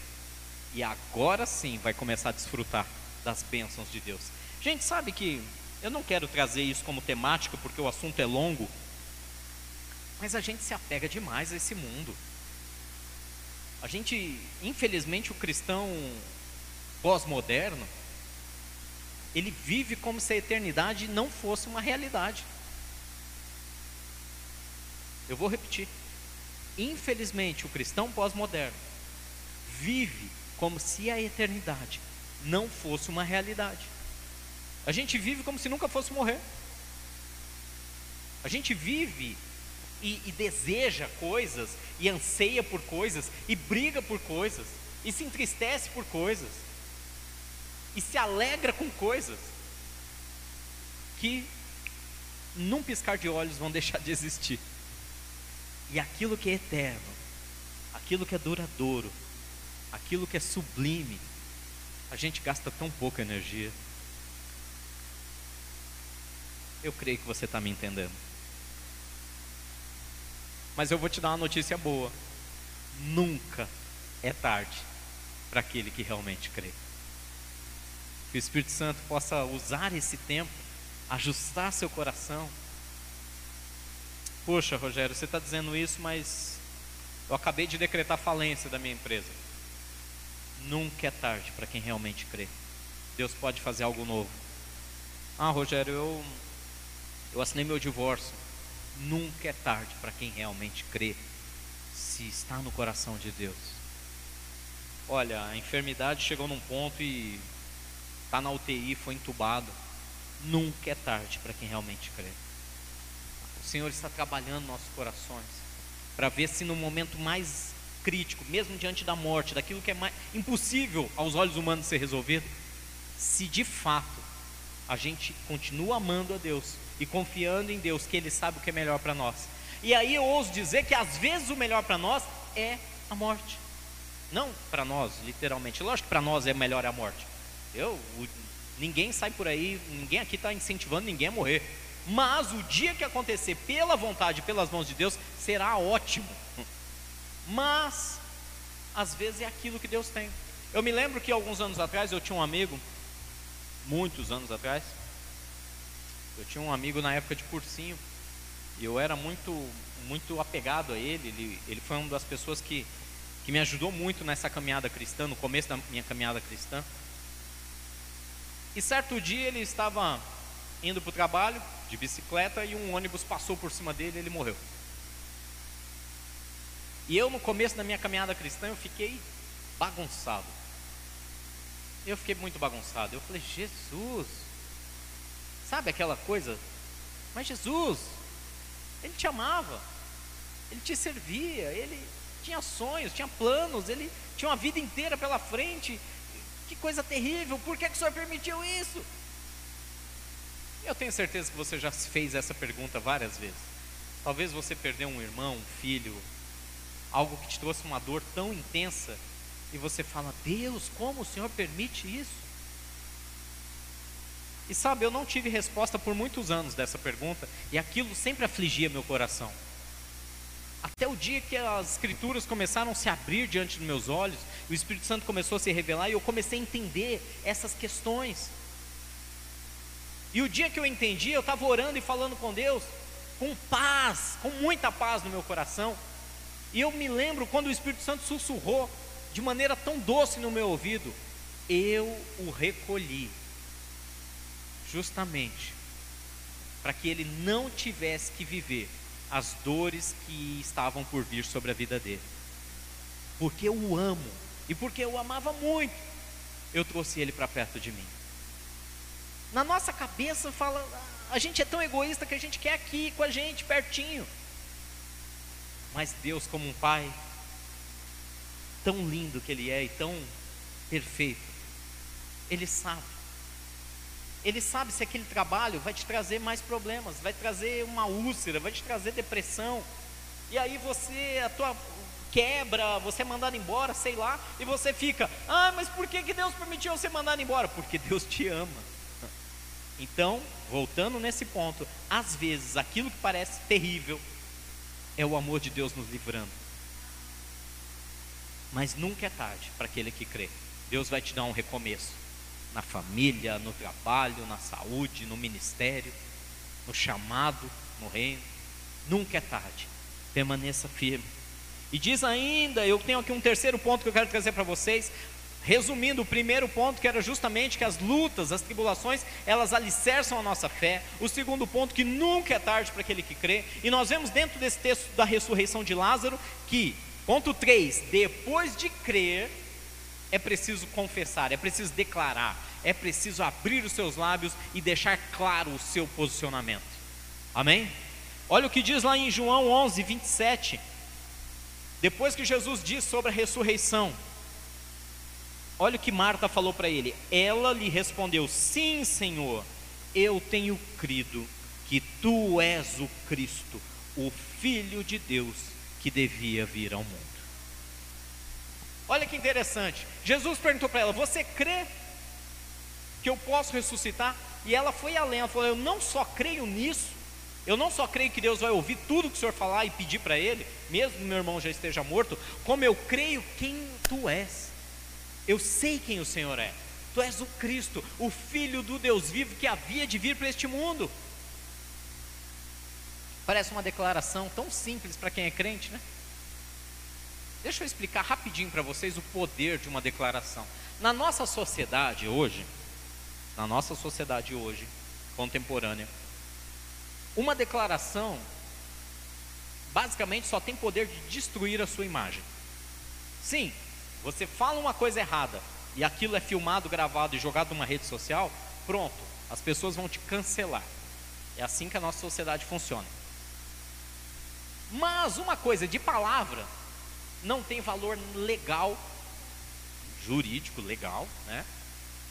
[SPEAKER 1] E agora sim vai começar a desfrutar das bênçãos de Deus. Gente, sabe que eu não quero trazer isso como temática porque o assunto é longo, mas a gente se apega demais a esse mundo. A gente, infelizmente, o cristão pós-moderno, ele vive como se a eternidade não fosse uma realidade. Eu vou repetir. Infelizmente, o cristão pós-moderno vive como se a eternidade não fosse uma realidade. A gente vive como se nunca fosse morrer. A gente vive e, e, deseja coisas, e anseia por coisas, e briga por coisas, e se entristece por coisas, e se alegra com coisas que, num piscar de olhos, vão deixar de existir. E aquilo que é eterno, aquilo que é duradouro, aquilo que é sublime, a gente gasta tão pouca energia. Eu creio que você está me entendendo. Mas eu vou te dar uma notícia boa: nunca é tarde para aquele que realmente crê. Que o Espírito Santo possa usar esse tempo, ajustar seu coração. Poxa, Rogério, você está dizendo isso, mas eu acabei de decretar falência da minha empresa. Nunca é tarde para quem realmente crê. Deus pode fazer algo novo. Ah, Rogério, eu, eu assinei meu divórcio. Nunca é tarde para quem realmente crê, se está no coração de Deus. Olha, a enfermidade chegou num ponto e está na UTI, foi entubado. Nunca é tarde para quem realmente crê. O Senhor está trabalhando nossos corações para ver se no momento mais crítico, mesmo diante da morte, daquilo que é mais impossível aos olhos humanos ser resolvido, se de fato a gente continua amando a Deus e confiando em Deus, que Ele sabe o que é melhor para nós. E aí eu ouso dizer que às vezes o melhor para nós é a morte. Não para nós, literalmente. Lógico que para nós é melhor a morte. Eu, o, ninguém sai por aí, ninguém aqui está incentivando ninguém a morrer. Mas o dia que acontecer pela vontade, pelas mãos de Deus, será ótimo. Mas às vezes é aquilo que Deus tem. Eu me lembro que alguns anos atrás eu tinha um amigo, muitos anos atrás, eu tinha um amigo na época de cursinho, e eu era muito, muito apegado a ele. Ele, ele foi uma das pessoas que, que me ajudou muito nessa caminhada cristã, no começo da minha caminhada cristã. E certo dia ele estava indo para o trabalho de bicicleta e um ônibus passou por cima dele e ele morreu. E eu no começo da minha caminhada cristã eu fiquei bagunçado. Eu fiquei muito bagunçado. Eu falei, Jesus, Sabe aquela coisa? Mas Jesus, Ele te amava, Ele te servia, Ele tinha sonhos, tinha planos, Ele tinha uma vida inteira pela frente. Que coisa terrível, por que, que o Senhor permitiu isso? Eu tenho certeza que você já fez essa pergunta várias vezes. Talvez você perdeu um irmão, um filho, algo que te trouxe uma dor tão intensa, e você fala: Deus, como o Senhor permite isso? E sabe, eu não tive resposta por muitos anos dessa pergunta, e aquilo sempre afligia meu coração. Até o dia que as escrituras começaram a se abrir diante dos meus olhos, o Espírito Santo começou a se revelar e eu comecei a entender essas questões. E o dia que eu entendi, eu estava orando e falando com Deus, com paz, com muita paz no meu coração. E eu me lembro quando o Espírito Santo sussurrou de maneira tão doce no meu ouvido: Eu o recolhi justamente para que ele não tivesse que viver as dores que estavam por vir sobre a vida dele. Porque eu o amo e porque eu o amava muito, eu trouxe ele para perto de mim. Na nossa cabeça fala, a gente é tão egoísta que a gente quer aqui com a gente, pertinho. Mas Deus, como um pai, tão lindo que Ele é e tão perfeito, Ele sabe Ele sabe se aquele trabalho vai te trazer mais problemas, vai trazer uma úlcera, vai te trazer depressão. E aí você, a tua quebra, você é mandado embora, sei lá, e você fica, ah, mas por que, que Deus permitiu você mandar embora? Porque Deus te ama. Então, voltando nesse ponto, às vezes aquilo que parece terrível é o amor de Deus nos livrando. Mas nunca é tarde para aquele que crê. Deus vai te dar um recomeço na família, no trabalho, na saúde, no ministério, no chamado, no reino. Nunca é tarde. Permaneça firme. E diz ainda, eu tenho aqui um terceiro ponto que eu quero trazer para vocês. Resumindo, o primeiro ponto que era justamente que as lutas, as tribulações, elas alicerçam a nossa fé. O segundo ponto que nunca é tarde para aquele que crê. E nós vemos dentro desse texto da ressurreição de Lázaro que, ponto 3, depois de crer, é preciso confessar, é preciso declarar, é preciso abrir os seus lábios e deixar claro o seu posicionamento. Amém? Olha o que diz lá em João 11, 27. Depois que Jesus diz sobre a ressurreição, olha o que Marta falou para ele. Ela lhe respondeu: Sim, Senhor, eu tenho crido que tu és o Cristo, o Filho de Deus que devia vir ao mundo. Olha que interessante. Jesus perguntou para ela: Você crê que eu posso ressuscitar? E ela foi além, ela falou: Eu não só creio nisso, eu não só creio que Deus vai ouvir tudo que o Senhor falar e pedir para Ele, mesmo meu irmão já esteja morto, como eu creio quem tu és. Eu sei quem o Senhor é. Tu és o Cristo, o Filho do Deus vivo que havia de vir para este mundo. Parece uma declaração tão simples para quem é crente, né? Deixa eu explicar rapidinho para vocês o poder de uma declaração. Na nossa sociedade hoje, na nossa sociedade hoje, contemporânea, uma declaração basicamente só tem poder de destruir a sua imagem. Sim, você fala uma coisa errada e aquilo é filmado, gravado e jogado numa rede social, pronto, as pessoas vão te cancelar. É assim que a nossa sociedade funciona. Mas uma coisa de palavra não tem valor legal, jurídico, legal, né?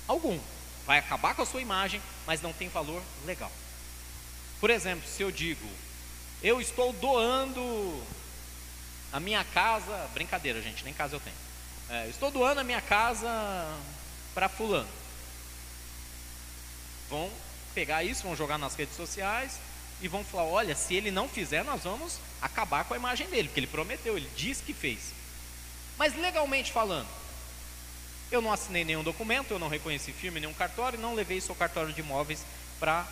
[SPEAKER 1] Algum. Vai acabar com a sua imagem, mas não tem valor legal. Por exemplo, se eu digo, eu estou doando a minha casa, brincadeira, gente, nem casa eu tenho. É, estou doando a minha casa para fulano. Vão pegar isso, vão jogar nas redes sociais, e vão falar: olha, se ele não fizer, nós vamos acabar com a imagem dele, porque ele prometeu, ele disse que fez. Mas legalmente falando, eu não assinei nenhum documento, eu não reconheci firme nenhum cartório, não levei seu cartório de imóveis para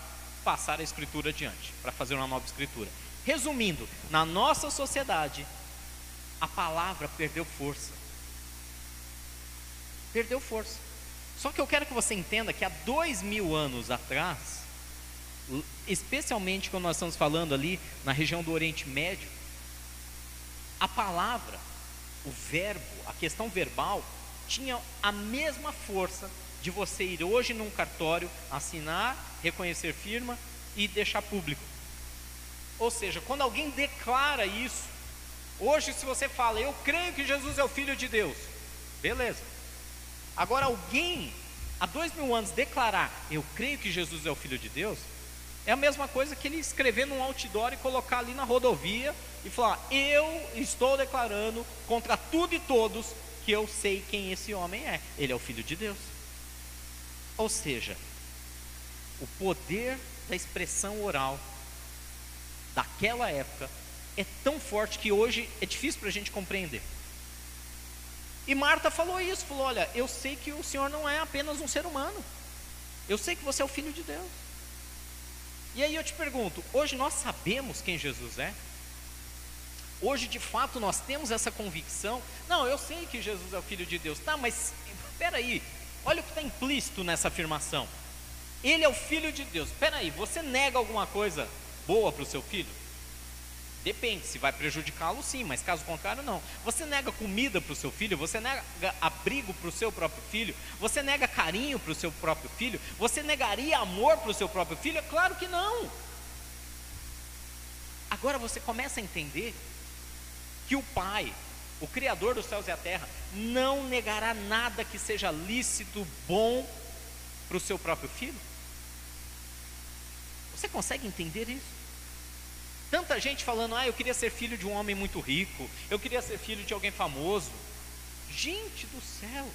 [SPEAKER 1] passar a escritura adiante, para fazer uma nova escritura. Resumindo, na nossa sociedade, a palavra perdeu força. Perdeu força. Só que eu quero que você entenda que há dois mil anos atrás, especialmente quando nós estamos falando ali na região do Oriente Médio, a palavra, o verbo, a questão verbal, tinha a mesma força de você ir hoje num cartório, assinar, reconhecer firma e deixar público. Ou seja, quando alguém declara isso, hoje se você fala, eu creio que Jesus é o Filho de Deus, beleza. Agora alguém, há dois mil anos, declarar, eu creio que Jesus é o Filho de Deus, é a mesma coisa que ele escrever num outdoor e colocar ali na rodovia e falar: Eu estou declarando contra tudo e todos que eu sei quem esse homem é. Ele é o Filho de Deus. Ou seja, o poder da expressão oral daquela época é tão forte que hoje é difícil para a gente compreender. E Marta falou isso: falou, Olha, eu sei que o Senhor não é apenas um ser humano, eu sei que você é o Filho de Deus. E aí eu te pergunto: hoje nós sabemos quem Jesus é? Hoje de fato nós temos essa convicção? Não, eu sei que Jesus é o Filho de Deus, tá, mas espera aí, olha o que está implícito nessa afirmação. Ele é o Filho de Deus. Espera aí, você nega alguma coisa boa para o seu filho? Depende, se vai prejudicá-lo, sim, mas caso contrário, não. Você nega comida para o seu filho, você nega abrigo para o seu próprio filho, você nega carinho para o seu próprio filho, você negaria amor para o seu próprio filho? É claro que não. Agora você começa a entender que o Pai, o Criador dos céus e a terra, não negará nada que seja lícito, bom para o seu próprio filho. Você consegue entender isso? Tanta gente falando, ah, eu queria ser filho de um homem muito rico, eu queria ser filho de alguém famoso. Gente do céu!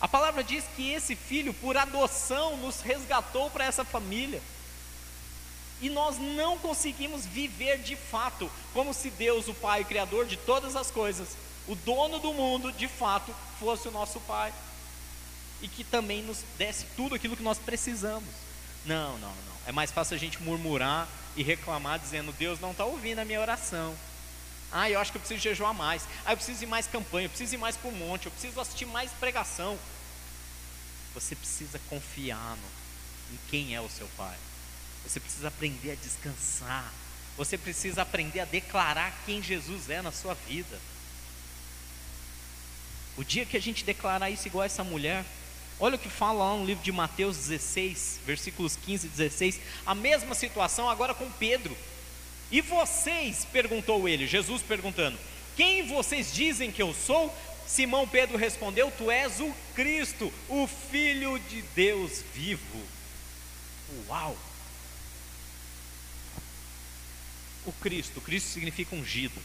[SPEAKER 1] A palavra diz que esse filho, por adoção, nos resgatou para essa família. E nós não conseguimos viver de fato como se Deus, o Pai, Criador de todas as coisas, o dono do mundo, de fato, fosse o nosso Pai. E que também nos desse tudo aquilo que nós precisamos. Não, não, não. É mais fácil a gente murmurar e reclamar, dizendo: Deus não está ouvindo a minha oração. Ah, eu acho que eu preciso jejuar mais. Ah, eu preciso ir mais campanha, eu preciso ir mais para o monte, eu preciso assistir mais pregação. Você precisa confiar no, em quem é o seu Pai. Você precisa aprender a descansar. Você precisa aprender a declarar quem Jesus é na sua vida. O dia que a gente declarar isso igual essa mulher, olha o que fala lá no livro de Mateus 16, versículos 15 e 16, a mesma situação agora com Pedro. E vocês, perguntou ele, Jesus perguntando, quem vocês dizem que eu sou? Simão Pedro respondeu: Tu és o Cristo, o Filho de Deus vivo. Uau! O Cristo, Cristo significa ungido,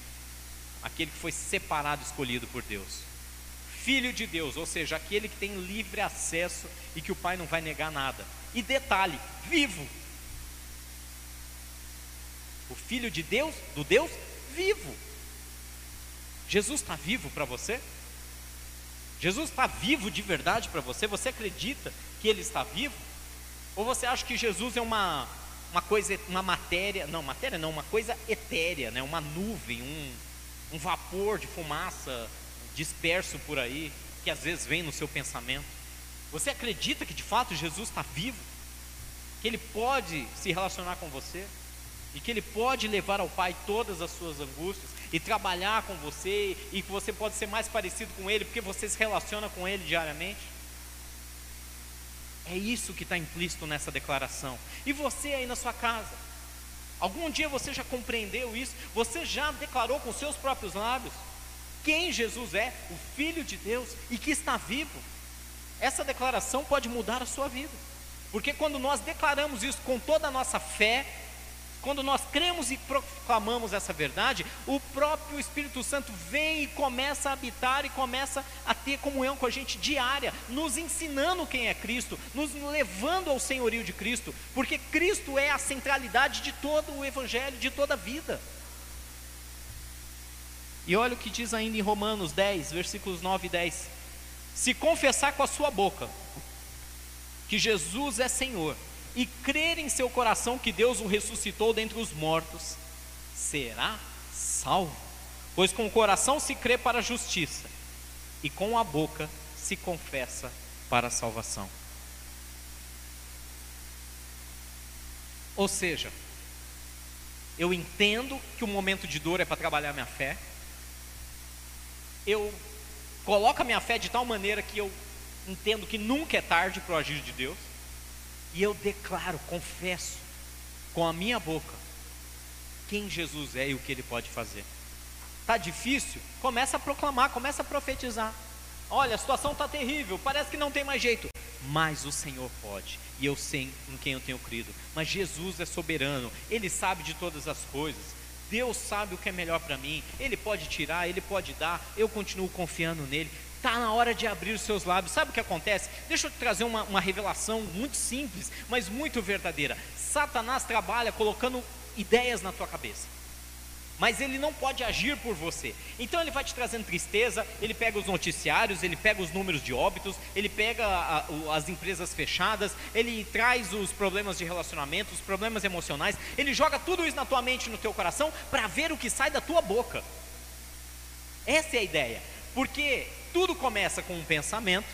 [SPEAKER 1] aquele que foi separado, escolhido por Deus. Filho de Deus, ou seja, aquele que tem livre acesso e que o Pai não vai negar nada. E detalhe, vivo. O Filho de Deus, do Deus vivo. Jesus está vivo para você? Jesus está vivo de verdade para você? Você acredita que Ele está vivo? Ou você acha que Jesus é uma, uma coisa, uma matéria, não, matéria não, uma coisa etérea, né? uma nuvem, um, um vapor de fumaça disperso por aí, que às vezes vem no seu pensamento? Você acredita que de fato Jesus está vivo? Que Ele pode se relacionar com você? E que Ele pode levar ao Pai todas as suas angústias? e trabalhar com você e que você pode ser mais parecido com Ele porque você se relaciona com Ele diariamente? É isso que está implícito nessa declaração. E você aí na sua casa? Algum dia você já compreendeu isso? Você já declarou com seus próprios lábios quem Jesus é, o Filho de Deus e que está vivo? Essa declaração pode mudar a sua vida, porque quando nós declaramos isso com toda a nossa fé, quando nós cremos e proclamamos essa verdade, o próprio Espírito Santo vem e começa a habitar e começa a ter comunhão com a gente diária, nos ensinando quem é Cristo, nos levando ao senhorio de Cristo, porque Cristo é a centralidade de todo o Evangelho, de toda a vida. E olha o que diz ainda em Romanos 10, versículos 9 e 10: Se confessar com a sua boca que Jesus é Senhor, e crer em seu coração que Deus o ressuscitou dentre os mortos, será salvo. Pois com o coração se crê para a justiça, e com a boca se confessa para a salvação. Ou seja, eu entendo que o momento de dor é para trabalhar minha fé, eu coloco a minha fé de tal maneira que eu entendo que nunca é tarde para o agir de Deus, e eu declaro, confesso com a minha boca quem Jesus é e o que ele pode fazer. Tá difícil? Começa a proclamar, começa a profetizar. Olha, a situação está terrível, parece que não tem mais jeito. Mas o Senhor pode, e eu sei em quem eu tenho crido. Mas Jesus é soberano, Ele sabe de todas as coisas. Deus sabe o que é melhor para mim. Ele pode tirar, Ele pode dar. Eu continuo confiando nele. Está na hora de abrir os seus lábios. Sabe o que acontece? Deixa eu te trazer uma, uma revelação muito simples, mas muito verdadeira. Satanás trabalha colocando ideias na tua cabeça mas ele não pode agir por você. Então ele vai te trazendo tristeza, ele pega os noticiários, ele pega os números de óbitos, ele pega a, as empresas fechadas, ele traz os problemas de relacionamento, os problemas emocionais, ele joga tudo isso na tua mente no teu coração para ver o que sai da tua boca. Essa é a ideia. Porque tudo começa com um pensamento.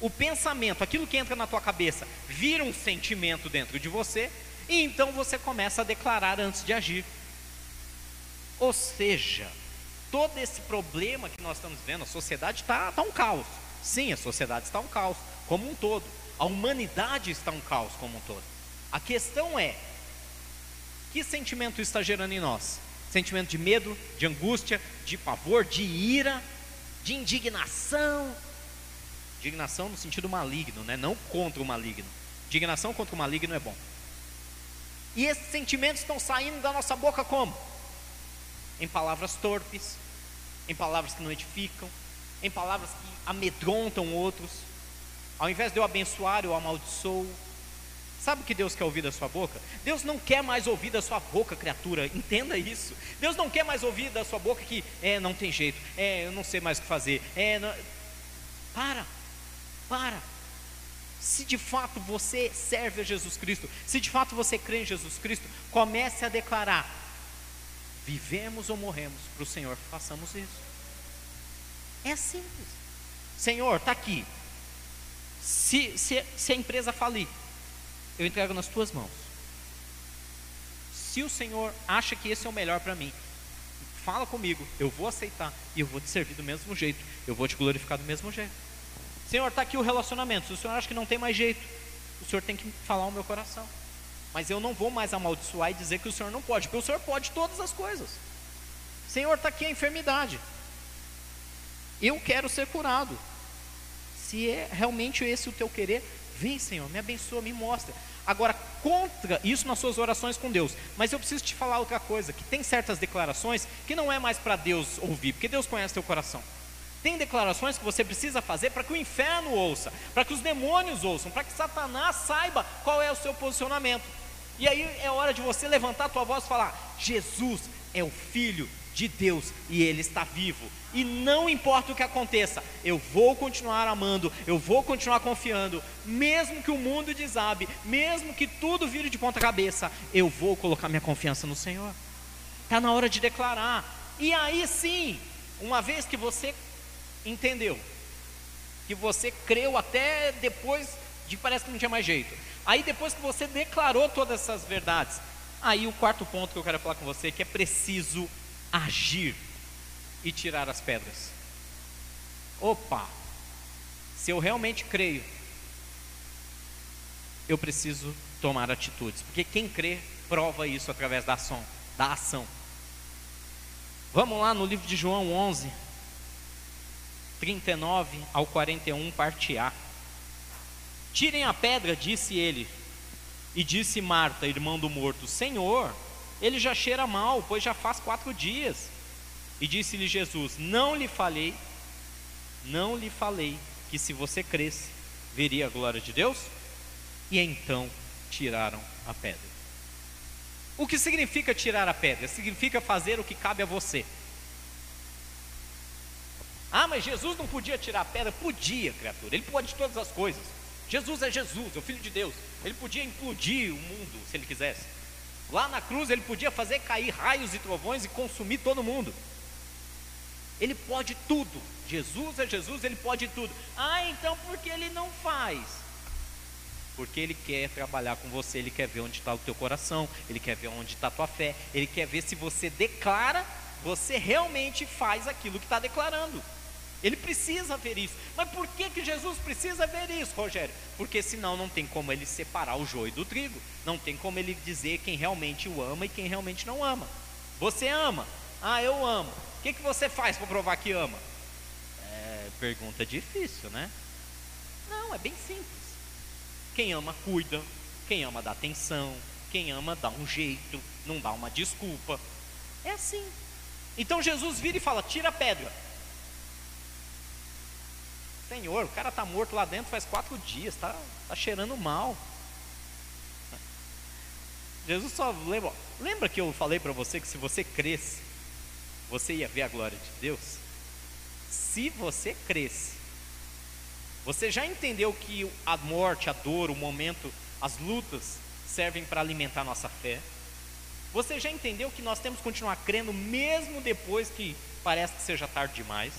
[SPEAKER 1] O pensamento, aquilo que entra na tua cabeça, vira um sentimento dentro de você, e então você começa a declarar antes de agir. Ou seja, todo esse problema que nós estamos vendo, a sociedade está tá um caos. Sim, a sociedade está um caos, como um todo. A humanidade está um caos como um todo. A questão é: que sentimento está gerando em nós? sentimento de medo, de angústia, de pavor, de ira, de indignação. Indignação no sentido maligno, né? não contra o maligno. Indignação contra o maligno é bom. E esses sentimentos estão saindo da nossa boca como? Em palavras torpes, em palavras que não edificam, em palavras que amedrontam outros. Ao invés de eu abençoar, eu amaldiçoo. Sabe o que Deus quer ouvir da sua boca? Deus não quer mais ouvir da sua boca, criatura, entenda isso. Deus não quer mais ouvir da sua boca que, é, não tem jeito, é, eu não sei mais o que fazer, é, não... para, para. Se de fato você serve a Jesus Cristo, se de fato você crê em Jesus Cristo, comece a declarar: vivemos ou morremos para o Senhor, façamos isso. É simples. Senhor, está aqui. Se, se, se a empresa falir, eu entrego nas tuas mãos. Se o Senhor acha que esse é o melhor para mim, fala comigo, eu vou aceitar e eu vou te servir do mesmo jeito, eu vou te glorificar do mesmo jeito. Senhor, está aqui o relacionamento. Se o Senhor acha que não tem mais jeito, o Senhor tem que falar o meu coração. Mas eu não vou mais amaldiçoar e dizer que o Senhor não pode, porque o Senhor pode todas as coisas. Senhor, está aqui a enfermidade. Eu quero ser curado. Se é realmente esse o teu querer, vem, Senhor, me abençoa, me mostra. Agora, contra isso nas suas orações com Deus. Mas eu preciso te falar outra coisa: que tem certas declarações que não é mais para Deus ouvir, porque Deus conhece teu coração. Tem declarações que você precisa fazer para que o inferno ouça, para que os demônios ouçam, para que Satanás saiba qual é o seu posicionamento. E aí é hora de você levantar a tua voz e falar: Jesus é o Filho de Deus e Ele está vivo. E não importa o que aconteça, eu vou continuar amando, eu vou continuar confiando, mesmo que o mundo desabe, mesmo que tudo vire de ponta cabeça, eu vou colocar minha confiança no Senhor. Está na hora de declarar. E aí sim, uma vez que você entendeu, que você creu até depois de parece que não tinha mais jeito. Aí depois que você declarou todas essas verdades, aí o quarto ponto que eu quero falar com você é que é preciso agir e tirar as pedras. Opa! Se eu realmente creio, eu preciso tomar atitudes, porque quem crê prova isso através da ação, da ação. Vamos lá no livro de João 11, 39 ao 41, parte A. Tirem a pedra, disse ele. E disse Marta, irmã do morto: Senhor, ele já cheira mal, pois já faz quatro dias. E disse-lhe Jesus: Não lhe falei, não lhe falei que se você cresce, veria a glória de Deus? E então tiraram a pedra. O que significa tirar a pedra? Significa fazer o que cabe a você. Ah, mas Jesus não podia tirar a pedra? Podia, criatura. Ele pode todas as coisas. Jesus é Jesus, o Filho de Deus. Ele podia implodir o mundo se ele quisesse. Lá na cruz ele podia fazer cair raios e trovões e consumir todo mundo. Ele pode tudo. Jesus é Jesus, ele pode tudo. Ah, então por que ele não faz? Porque ele quer trabalhar com você, ele quer ver onde está o teu coração, ele quer ver onde está a tua fé, ele quer ver se você declara, você realmente faz aquilo que está declarando. Ele precisa ver isso. Mas por que, que Jesus precisa ver isso, Rogério? Porque senão não tem como ele separar o joio do trigo. Não tem como ele dizer quem realmente o ama e quem realmente não ama. Você ama? Ah, eu amo. O que, que você faz para provar que ama? É pergunta difícil, né? Não, é bem simples. Quem ama, cuida. Quem ama, dá atenção. Quem ama, dá um jeito. Não dá uma desculpa. É assim. Então Jesus vira e fala: tira a pedra. Senhor, o cara está morto lá dentro faz quatro dias, está tá cheirando mal. Jesus só lembra, lembra que eu falei para você que se você cresce, você ia ver a glória de Deus? Se você cresce, você já entendeu que a morte, a dor, o momento, as lutas servem para alimentar nossa fé? Você já entendeu que nós temos que continuar crendo mesmo depois que parece que seja tarde demais?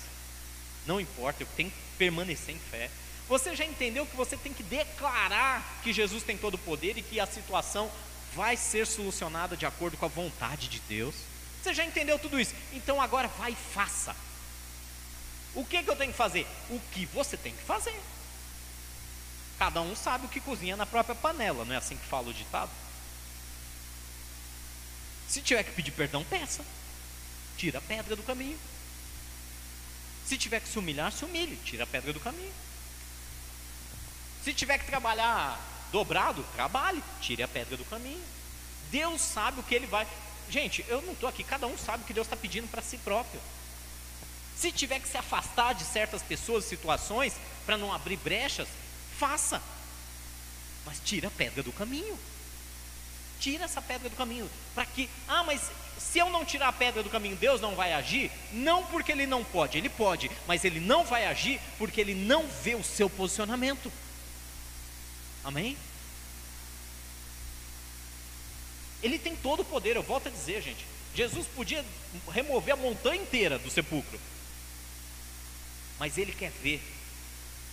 [SPEAKER 1] Não importa, eu tenho que permanecer em fé. Você já entendeu que você tem que declarar que Jesus tem todo o poder e que a situação vai ser solucionada de acordo com a vontade de Deus? Você já entendeu tudo isso? Então agora vai e faça. O que, que eu tenho que fazer? O que você tem que fazer. Cada um sabe o que cozinha na própria panela, não é assim que fala o ditado? Se tiver que pedir perdão, peça. Tira a pedra do caminho. Se tiver que se humilhar, se humilhe, tira a pedra do caminho. Se tiver que trabalhar dobrado, trabalhe, tire a pedra do caminho. Deus sabe o que ele vai. Gente, eu não estou aqui, cada um sabe o que Deus está pedindo para si próprio. Se tiver que se afastar de certas pessoas, situações, para não abrir brechas, faça. Mas tira a pedra do caminho. Tira essa pedra do caminho. Para que, ah, mas se eu não tirar a pedra do caminho, Deus não vai agir? Não porque ele não pode, ele pode, mas ele não vai agir porque ele não vê o seu posicionamento. Amém? Ele tem todo o poder, eu volto a dizer, gente. Jesus podia remover a montanha inteira do sepulcro, mas ele quer ver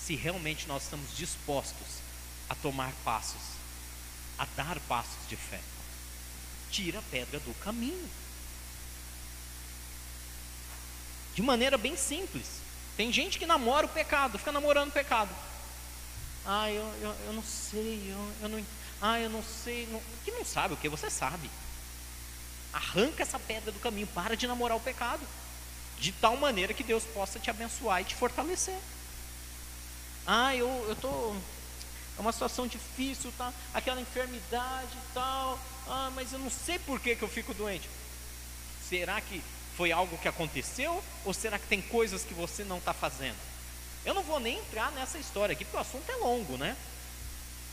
[SPEAKER 1] se realmente nós estamos dispostos a tomar passos, a dar passos de fé. Tira a pedra do caminho. De maneira bem simples. Tem gente que namora o pecado, fica namorando o pecado. Ah, eu, eu, eu não sei, eu, eu não Ah, eu não sei. Não, que não sabe o que você sabe. Arranca essa pedra do caminho, para de namorar o pecado. De tal maneira que Deus possa te abençoar e te fortalecer. Ah, eu estou é uma situação difícil, tá? aquela enfermidade e tal. Ah, mas eu não sei por que, que eu fico doente. Será que foi algo que aconteceu? Ou será que tem coisas que você não está fazendo? Eu não vou nem entrar nessa história aqui, porque o assunto é longo, né?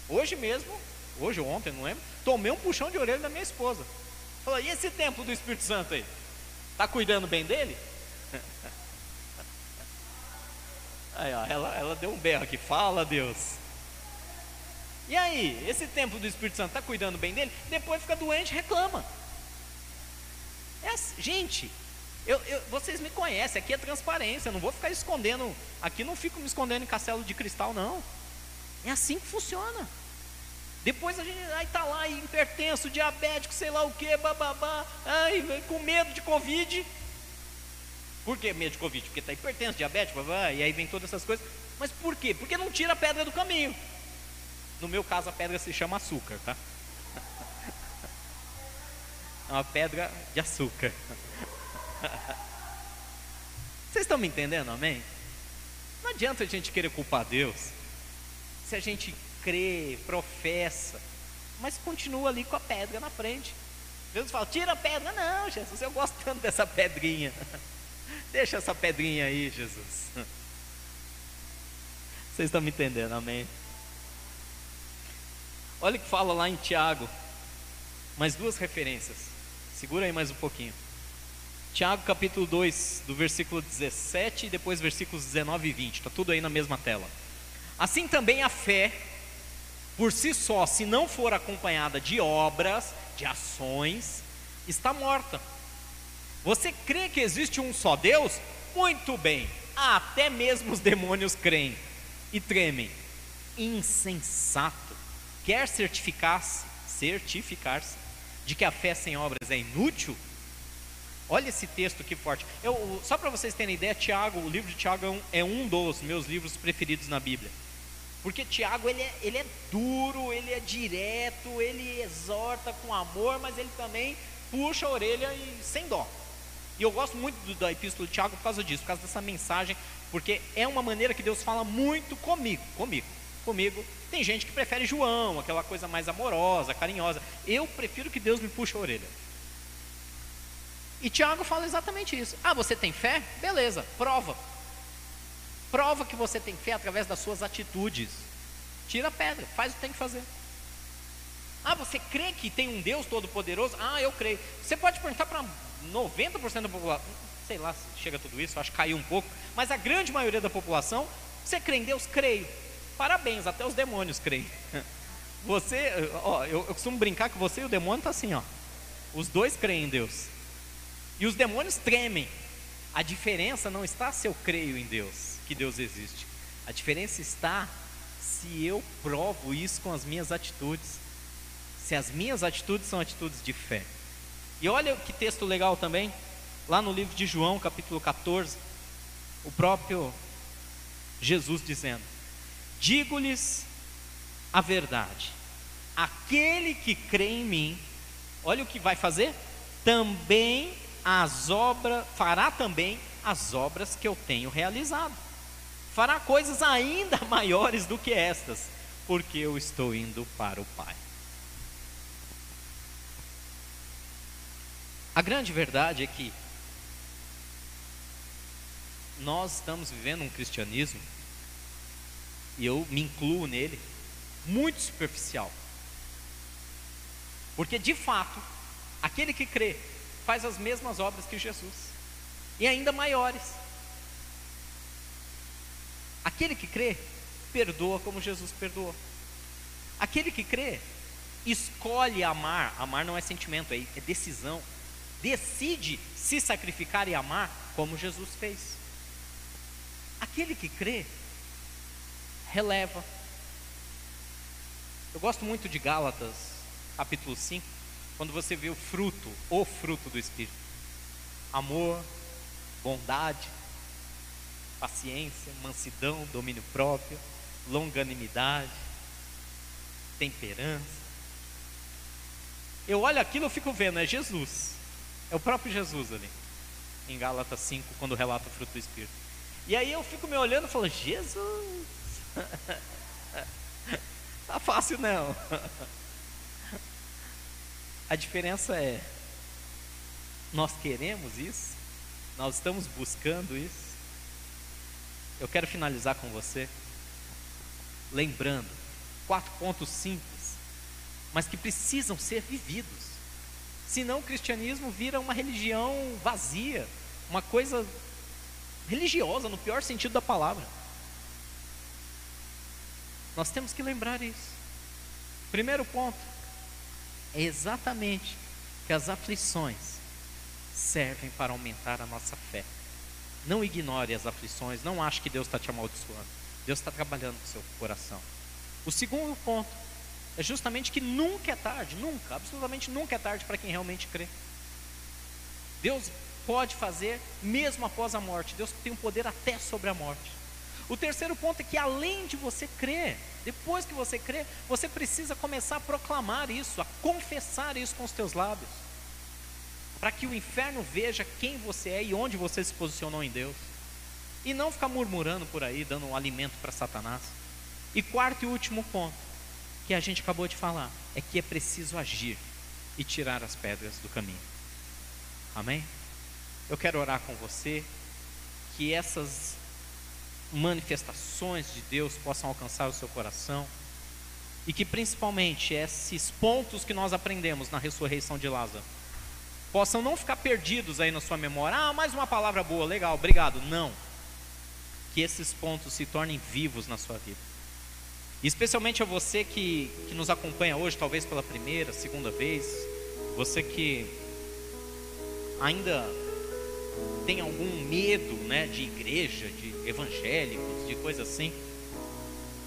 [SPEAKER 1] Hoje mesmo, hoje ou ontem, não lembro, tomei um puxão de orelha da minha esposa. Falou, e esse templo do Espírito Santo aí? Está cuidando bem dele? Aí, ó, ela, ela deu um berro aqui, fala Deus. E aí, esse templo do Espírito Santo está cuidando bem dele? Depois fica doente reclama. É gente, eu, eu, vocês me conhecem, aqui é transparência, eu não vou ficar escondendo, aqui não fico me escondendo em castelo de cristal, não. É assim que funciona. Depois a gente aí tá lá hipertenso, diabético, sei lá o que, bababá, ai, com medo de Covid. Por que medo de Covid? Porque está hipertenso, diabético, babá, e aí vem todas essas coisas. Mas por quê? Porque não tira a pedra do caminho. No meu caso, a pedra se chama açúcar, tá? É uma pedra de açúcar. Vocês estão me entendendo, amém? Não adianta a gente querer culpar Deus. Se a gente crê, professa, mas continua ali com a pedra na frente. Deus fala: tira a pedra. Não, Jesus, eu gosto tanto dessa pedrinha. Deixa essa pedrinha aí, Jesus. Vocês estão me entendendo, amém? Olha o que fala lá em Tiago. Mais duas referências. Segura aí mais um pouquinho. Tiago capítulo 2, do versículo 17 e depois versículos 19 e 20. Está tudo aí na mesma tela. Assim também a fé, por si só, se não for acompanhada de obras, de ações, está morta. Você crê que existe um só Deus? Muito bem. Até mesmo os demônios creem e tremem. Insensato quer certificar-se, certificar-se de que a fé sem obras é inútil? Olha esse texto que forte. Eu, só para vocês terem ideia, Tiago, o livro de Tiago é um, é um, dos meus livros preferidos na Bíblia. Porque Tiago ele é, ele é duro, ele é direto, ele exorta com amor, mas ele também puxa a orelha e sem dó. E eu gosto muito do, da epístola de Tiago por causa disso, por causa dessa mensagem, porque é uma maneira que Deus fala muito comigo, comigo comigo. Tem gente que prefere João, aquela coisa mais amorosa, carinhosa. Eu prefiro que Deus me puxe a orelha. E Tiago fala exatamente isso. Ah, você tem fé? Beleza, prova. Prova que você tem fé através das suas atitudes. Tira a pedra, faz o que tem que fazer. Ah, você crê que tem um Deus todo-poderoso? Ah, eu creio. Você pode perguntar para 90% da população, sei lá se chega tudo isso, acho que caiu um pouco, mas a grande maioria da população, você crê em Deus? Creio. Parabéns, até os demônios creem. Você, ó, eu, eu costumo brincar que você e o demônio tá assim, ó. Os dois creem em Deus. E os demônios tremem. A diferença não está se eu creio em Deus, que Deus existe. A diferença está se eu provo isso com as minhas atitudes. Se as minhas atitudes são atitudes de fé. E olha que texto legal também, lá no livro de João, capítulo 14, o próprio Jesus dizendo: Digo-lhes a verdade: aquele que crê em mim, olha o que vai fazer? Também as obras, fará também as obras que eu tenho realizado. Fará coisas ainda maiores do que estas, porque eu estou indo para o Pai. A grande verdade é que nós estamos vivendo um cristianismo, e eu me incluo nele, muito superficial. Porque de fato, aquele que crê faz as mesmas obras que Jesus, e ainda maiores. Aquele que crê, perdoa como Jesus perdoou. Aquele que crê, escolhe amar. Amar não é sentimento, é, é decisão. Decide se sacrificar e amar como Jesus fez. Aquele que crê, releva. Eu gosto muito de Gálatas, capítulo 5, quando você vê o fruto, o fruto do Espírito: amor, bondade, paciência, mansidão, domínio próprio, longanimidade, temperança. Eu olho aquilo, eu fico vendo, é Jesus, é o próprio Jesus ali, em Gálatas 5, quando relata o fruto do Espírito. E aí eu fico me olhando e falo, Jesus, tá fácil não. A diferença é, nós queremos isso? Nós estamos buscando isso? Eu quero finalizar com você, lembrando, quatro pontos simples, mas que precisam ser vividos. Senão o cristianismo vira uma religião vazia, uma coisa religiosa, no pior sentido da palavra. Nós temos que lembrar isso. Primeiro ponto é exatamente que as aflições servem para aumentar a nossa fé. Não ignore as aflições, não ache que Deus está te amaldiçoando. Deus está trabalhando com o seu coração. O segundo ponto é justamente que nunca é tarde, nunca, absolutamente nunca é tarde para quem realmente crê. Deus pode fazer mesmo após a morte. Deus tem um poder até sobre a morte. O terceiro ponto é que além de você crer, depois que você crê, você precisa começar a proclamar isso, a confessar isso com os teus lábios. Para que o inferno veja quem você é e onde você se posicionou em Deus. E não ficar murmurando por aí, dando um alimento para Satanás. E quarto e último ponto, que a gente acabou de falar, é que é preciso agir e tirar as pedras do caminho. Amém? Eu quero orar com você, que essas manifestações de Deus possam alcançar o seu coração e que principalmente esses pontos que nós aprendemos na ressurreição de Lázaro possam não ficar perdidos aí na sua memória. Ah, mais uma palavra boa, legal, obrigado. Não. Que esses pontos se tornem vivos na sua vida. Especialmente a você que, que nos acompanha hoje, talvez pela primeira, segunda vez, você que ainda tem algum medo né, de igreja, de evangélicos, de coisa assim,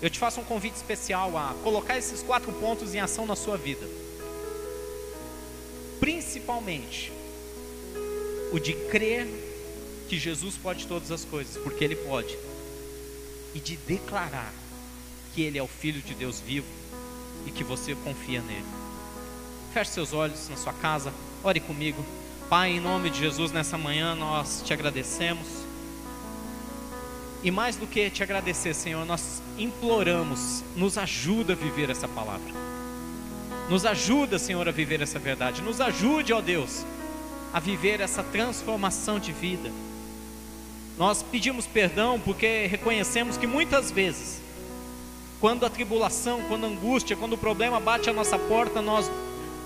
[SPEAKER 1] eu te faço um convite especial a colocar esses quatro pontos em ação na sua vida. Principalmente o de crer que Jesus pode todas as coisas, porque Ele pode, e de declarar que Ele é o Filho de Deus vivo e que você confia nele. Feche seus olhos na sua casa, ore comigo. Pai, em nome de Jesus, nessa manhã nós te agradecemos. E mais do que te agradecer, Senhor, nós imploramos, nos ajuda a viver essa palavra. Nos ajuda, Senhor, a viver essa verdade. Nos ajude, ó Deus, a viver essa transformação de vida. Nós pedimos perdão porque reconhecemos que muitas vezes, quando a tribulação, quando a angústia, quando o problema bate à nossa porta, nós,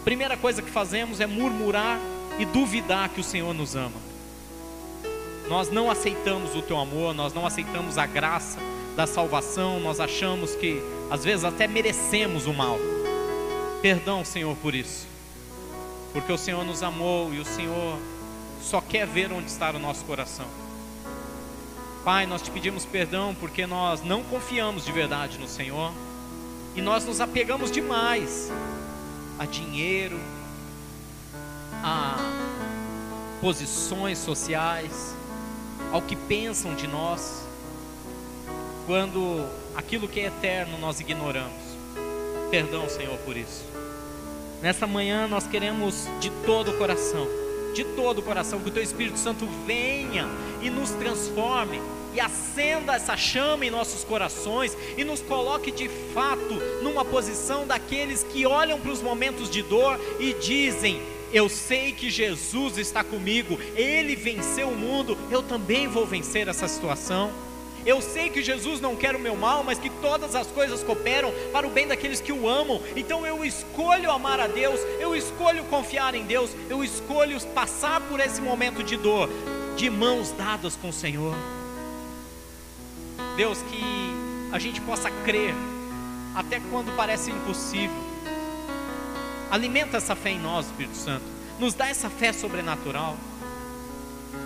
[SPEAKER 1] primeira coisa que fazemos é murmurar e duvidar que o Senhor nos ama. Nós não aceitamos o teu amor, nós não aceitamos a graça da salvação, nós achamos que às vezes até merecemos o mal. Perdão, Senhor, por isso, porque o Senhor nos amou e o Senhor só quer ver onde está o nosso coração. Pai, nós te pedimos perdão porque nós não confiamos de verdade no Senhor e nós nos apegamos demais a dinheiro, a posições sociais, ao que pensam de nós, quando aquilo que é eterno nós ignoramos. Perdão, Senhor, por isso. Nessa manhã nós queremos de todo o coração, de todo o coração, que o Teu Espírito Santo venha e nos transforme e acenda essa chama em nossos corações e nos coloque de fato numa posição daqueles que olham para os momentos de dor e dizem: Eu sei que Jesus está comigo, Ele venceu o mundo, eu também vou vencer essa situação. Eu sei que Jesus não quer o meu mal, mas que todas as coisas cooperam para o bem daqueles que o amam. Então eu escolho amar a Deus, eu escolho confiar em Deus, eu escolho passar por esse momento de dor, de mãos dadas com o Senhor. Deus, que a gente possa crer, até quando parece impossível. Alimenta essa fé em nós, Espírito Santo. Nos dá essa fé sobrenatural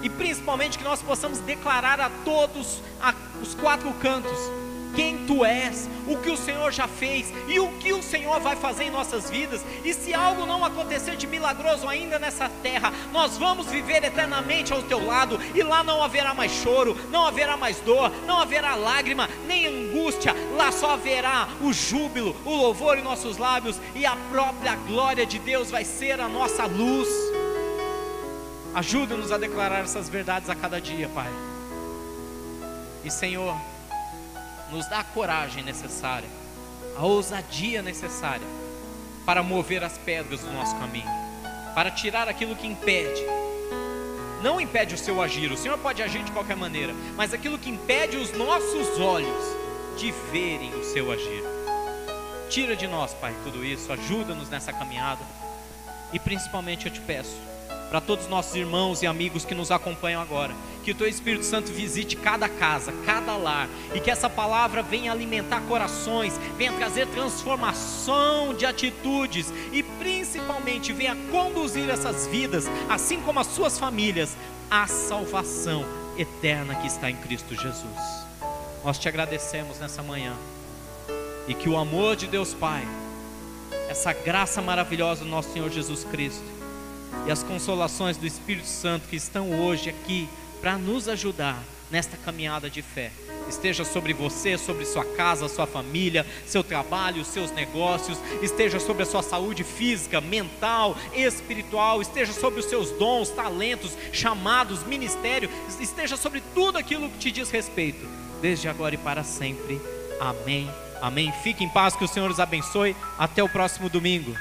[SPEAKER 1] e principalmente que nós possamos declarar a todos a, os quatro cantos quem tu és, o que o Senhor já fez e o que o Senhor vai fazer em nossas vidas. E se algo não acontecer de milagroso ainda nessa terra, nós vamos viver eternamente ao teu lado e lá não haverá mais choro, não haverá mais dor, não haverá lágrima, nem angústia. Lá só haverá o júbilo, o louvor em nossos lábios e a própria glória de Deus vai ser a nossa luz. Ajuda-nos a declarar essas verdades a cada dia, Pai. E Senhor, nos dá a coragem necessária, a ousadia necessária para mover as pedras do nosso caminho, para tirar aquilo que impede. Não impede o seu agir, o Senhor pode agir de qualquer maneira, mas aquilo que impede os nossos olhos de verem o seu agir. Tira de nós, Pai, tudo isso, ajuda-nos nessa caminhada e principalmente eu te peço para todos os nossos irmãos e amigos que nos acompanham agora. Que o Teu Espírito Santo visite cada casa, cada lar, e que essa palavra venha alimentar corações, venha trazer transformação de atitudes e principalmente venha conduzir essas vidas, assim como as suas famílias, à salvação eterna que está em Cristo Jesus. Nós te agradecemos nessa manhã e que o amor de Deus Pai, essa graça maravilhosa do nosso Senhor Jesus Cristo, e as consolações do Espírito Santo que estão hoje aqui para nos ajudar nesta caminhada de fé. Esteja sobre você, sobre sua casa, sua família, seu trabalho, seus negócios, esteja sobre a sua saúde física, mental, espiritual, esteja sobre os seus dons, talentos, chamados, ministério, esteja sobre tudo aquilo que te diz respeito, desde agora e para sempre. Amém. Amém. Fique em paz, que o Senhor os abençoe. Até o próximo domingo.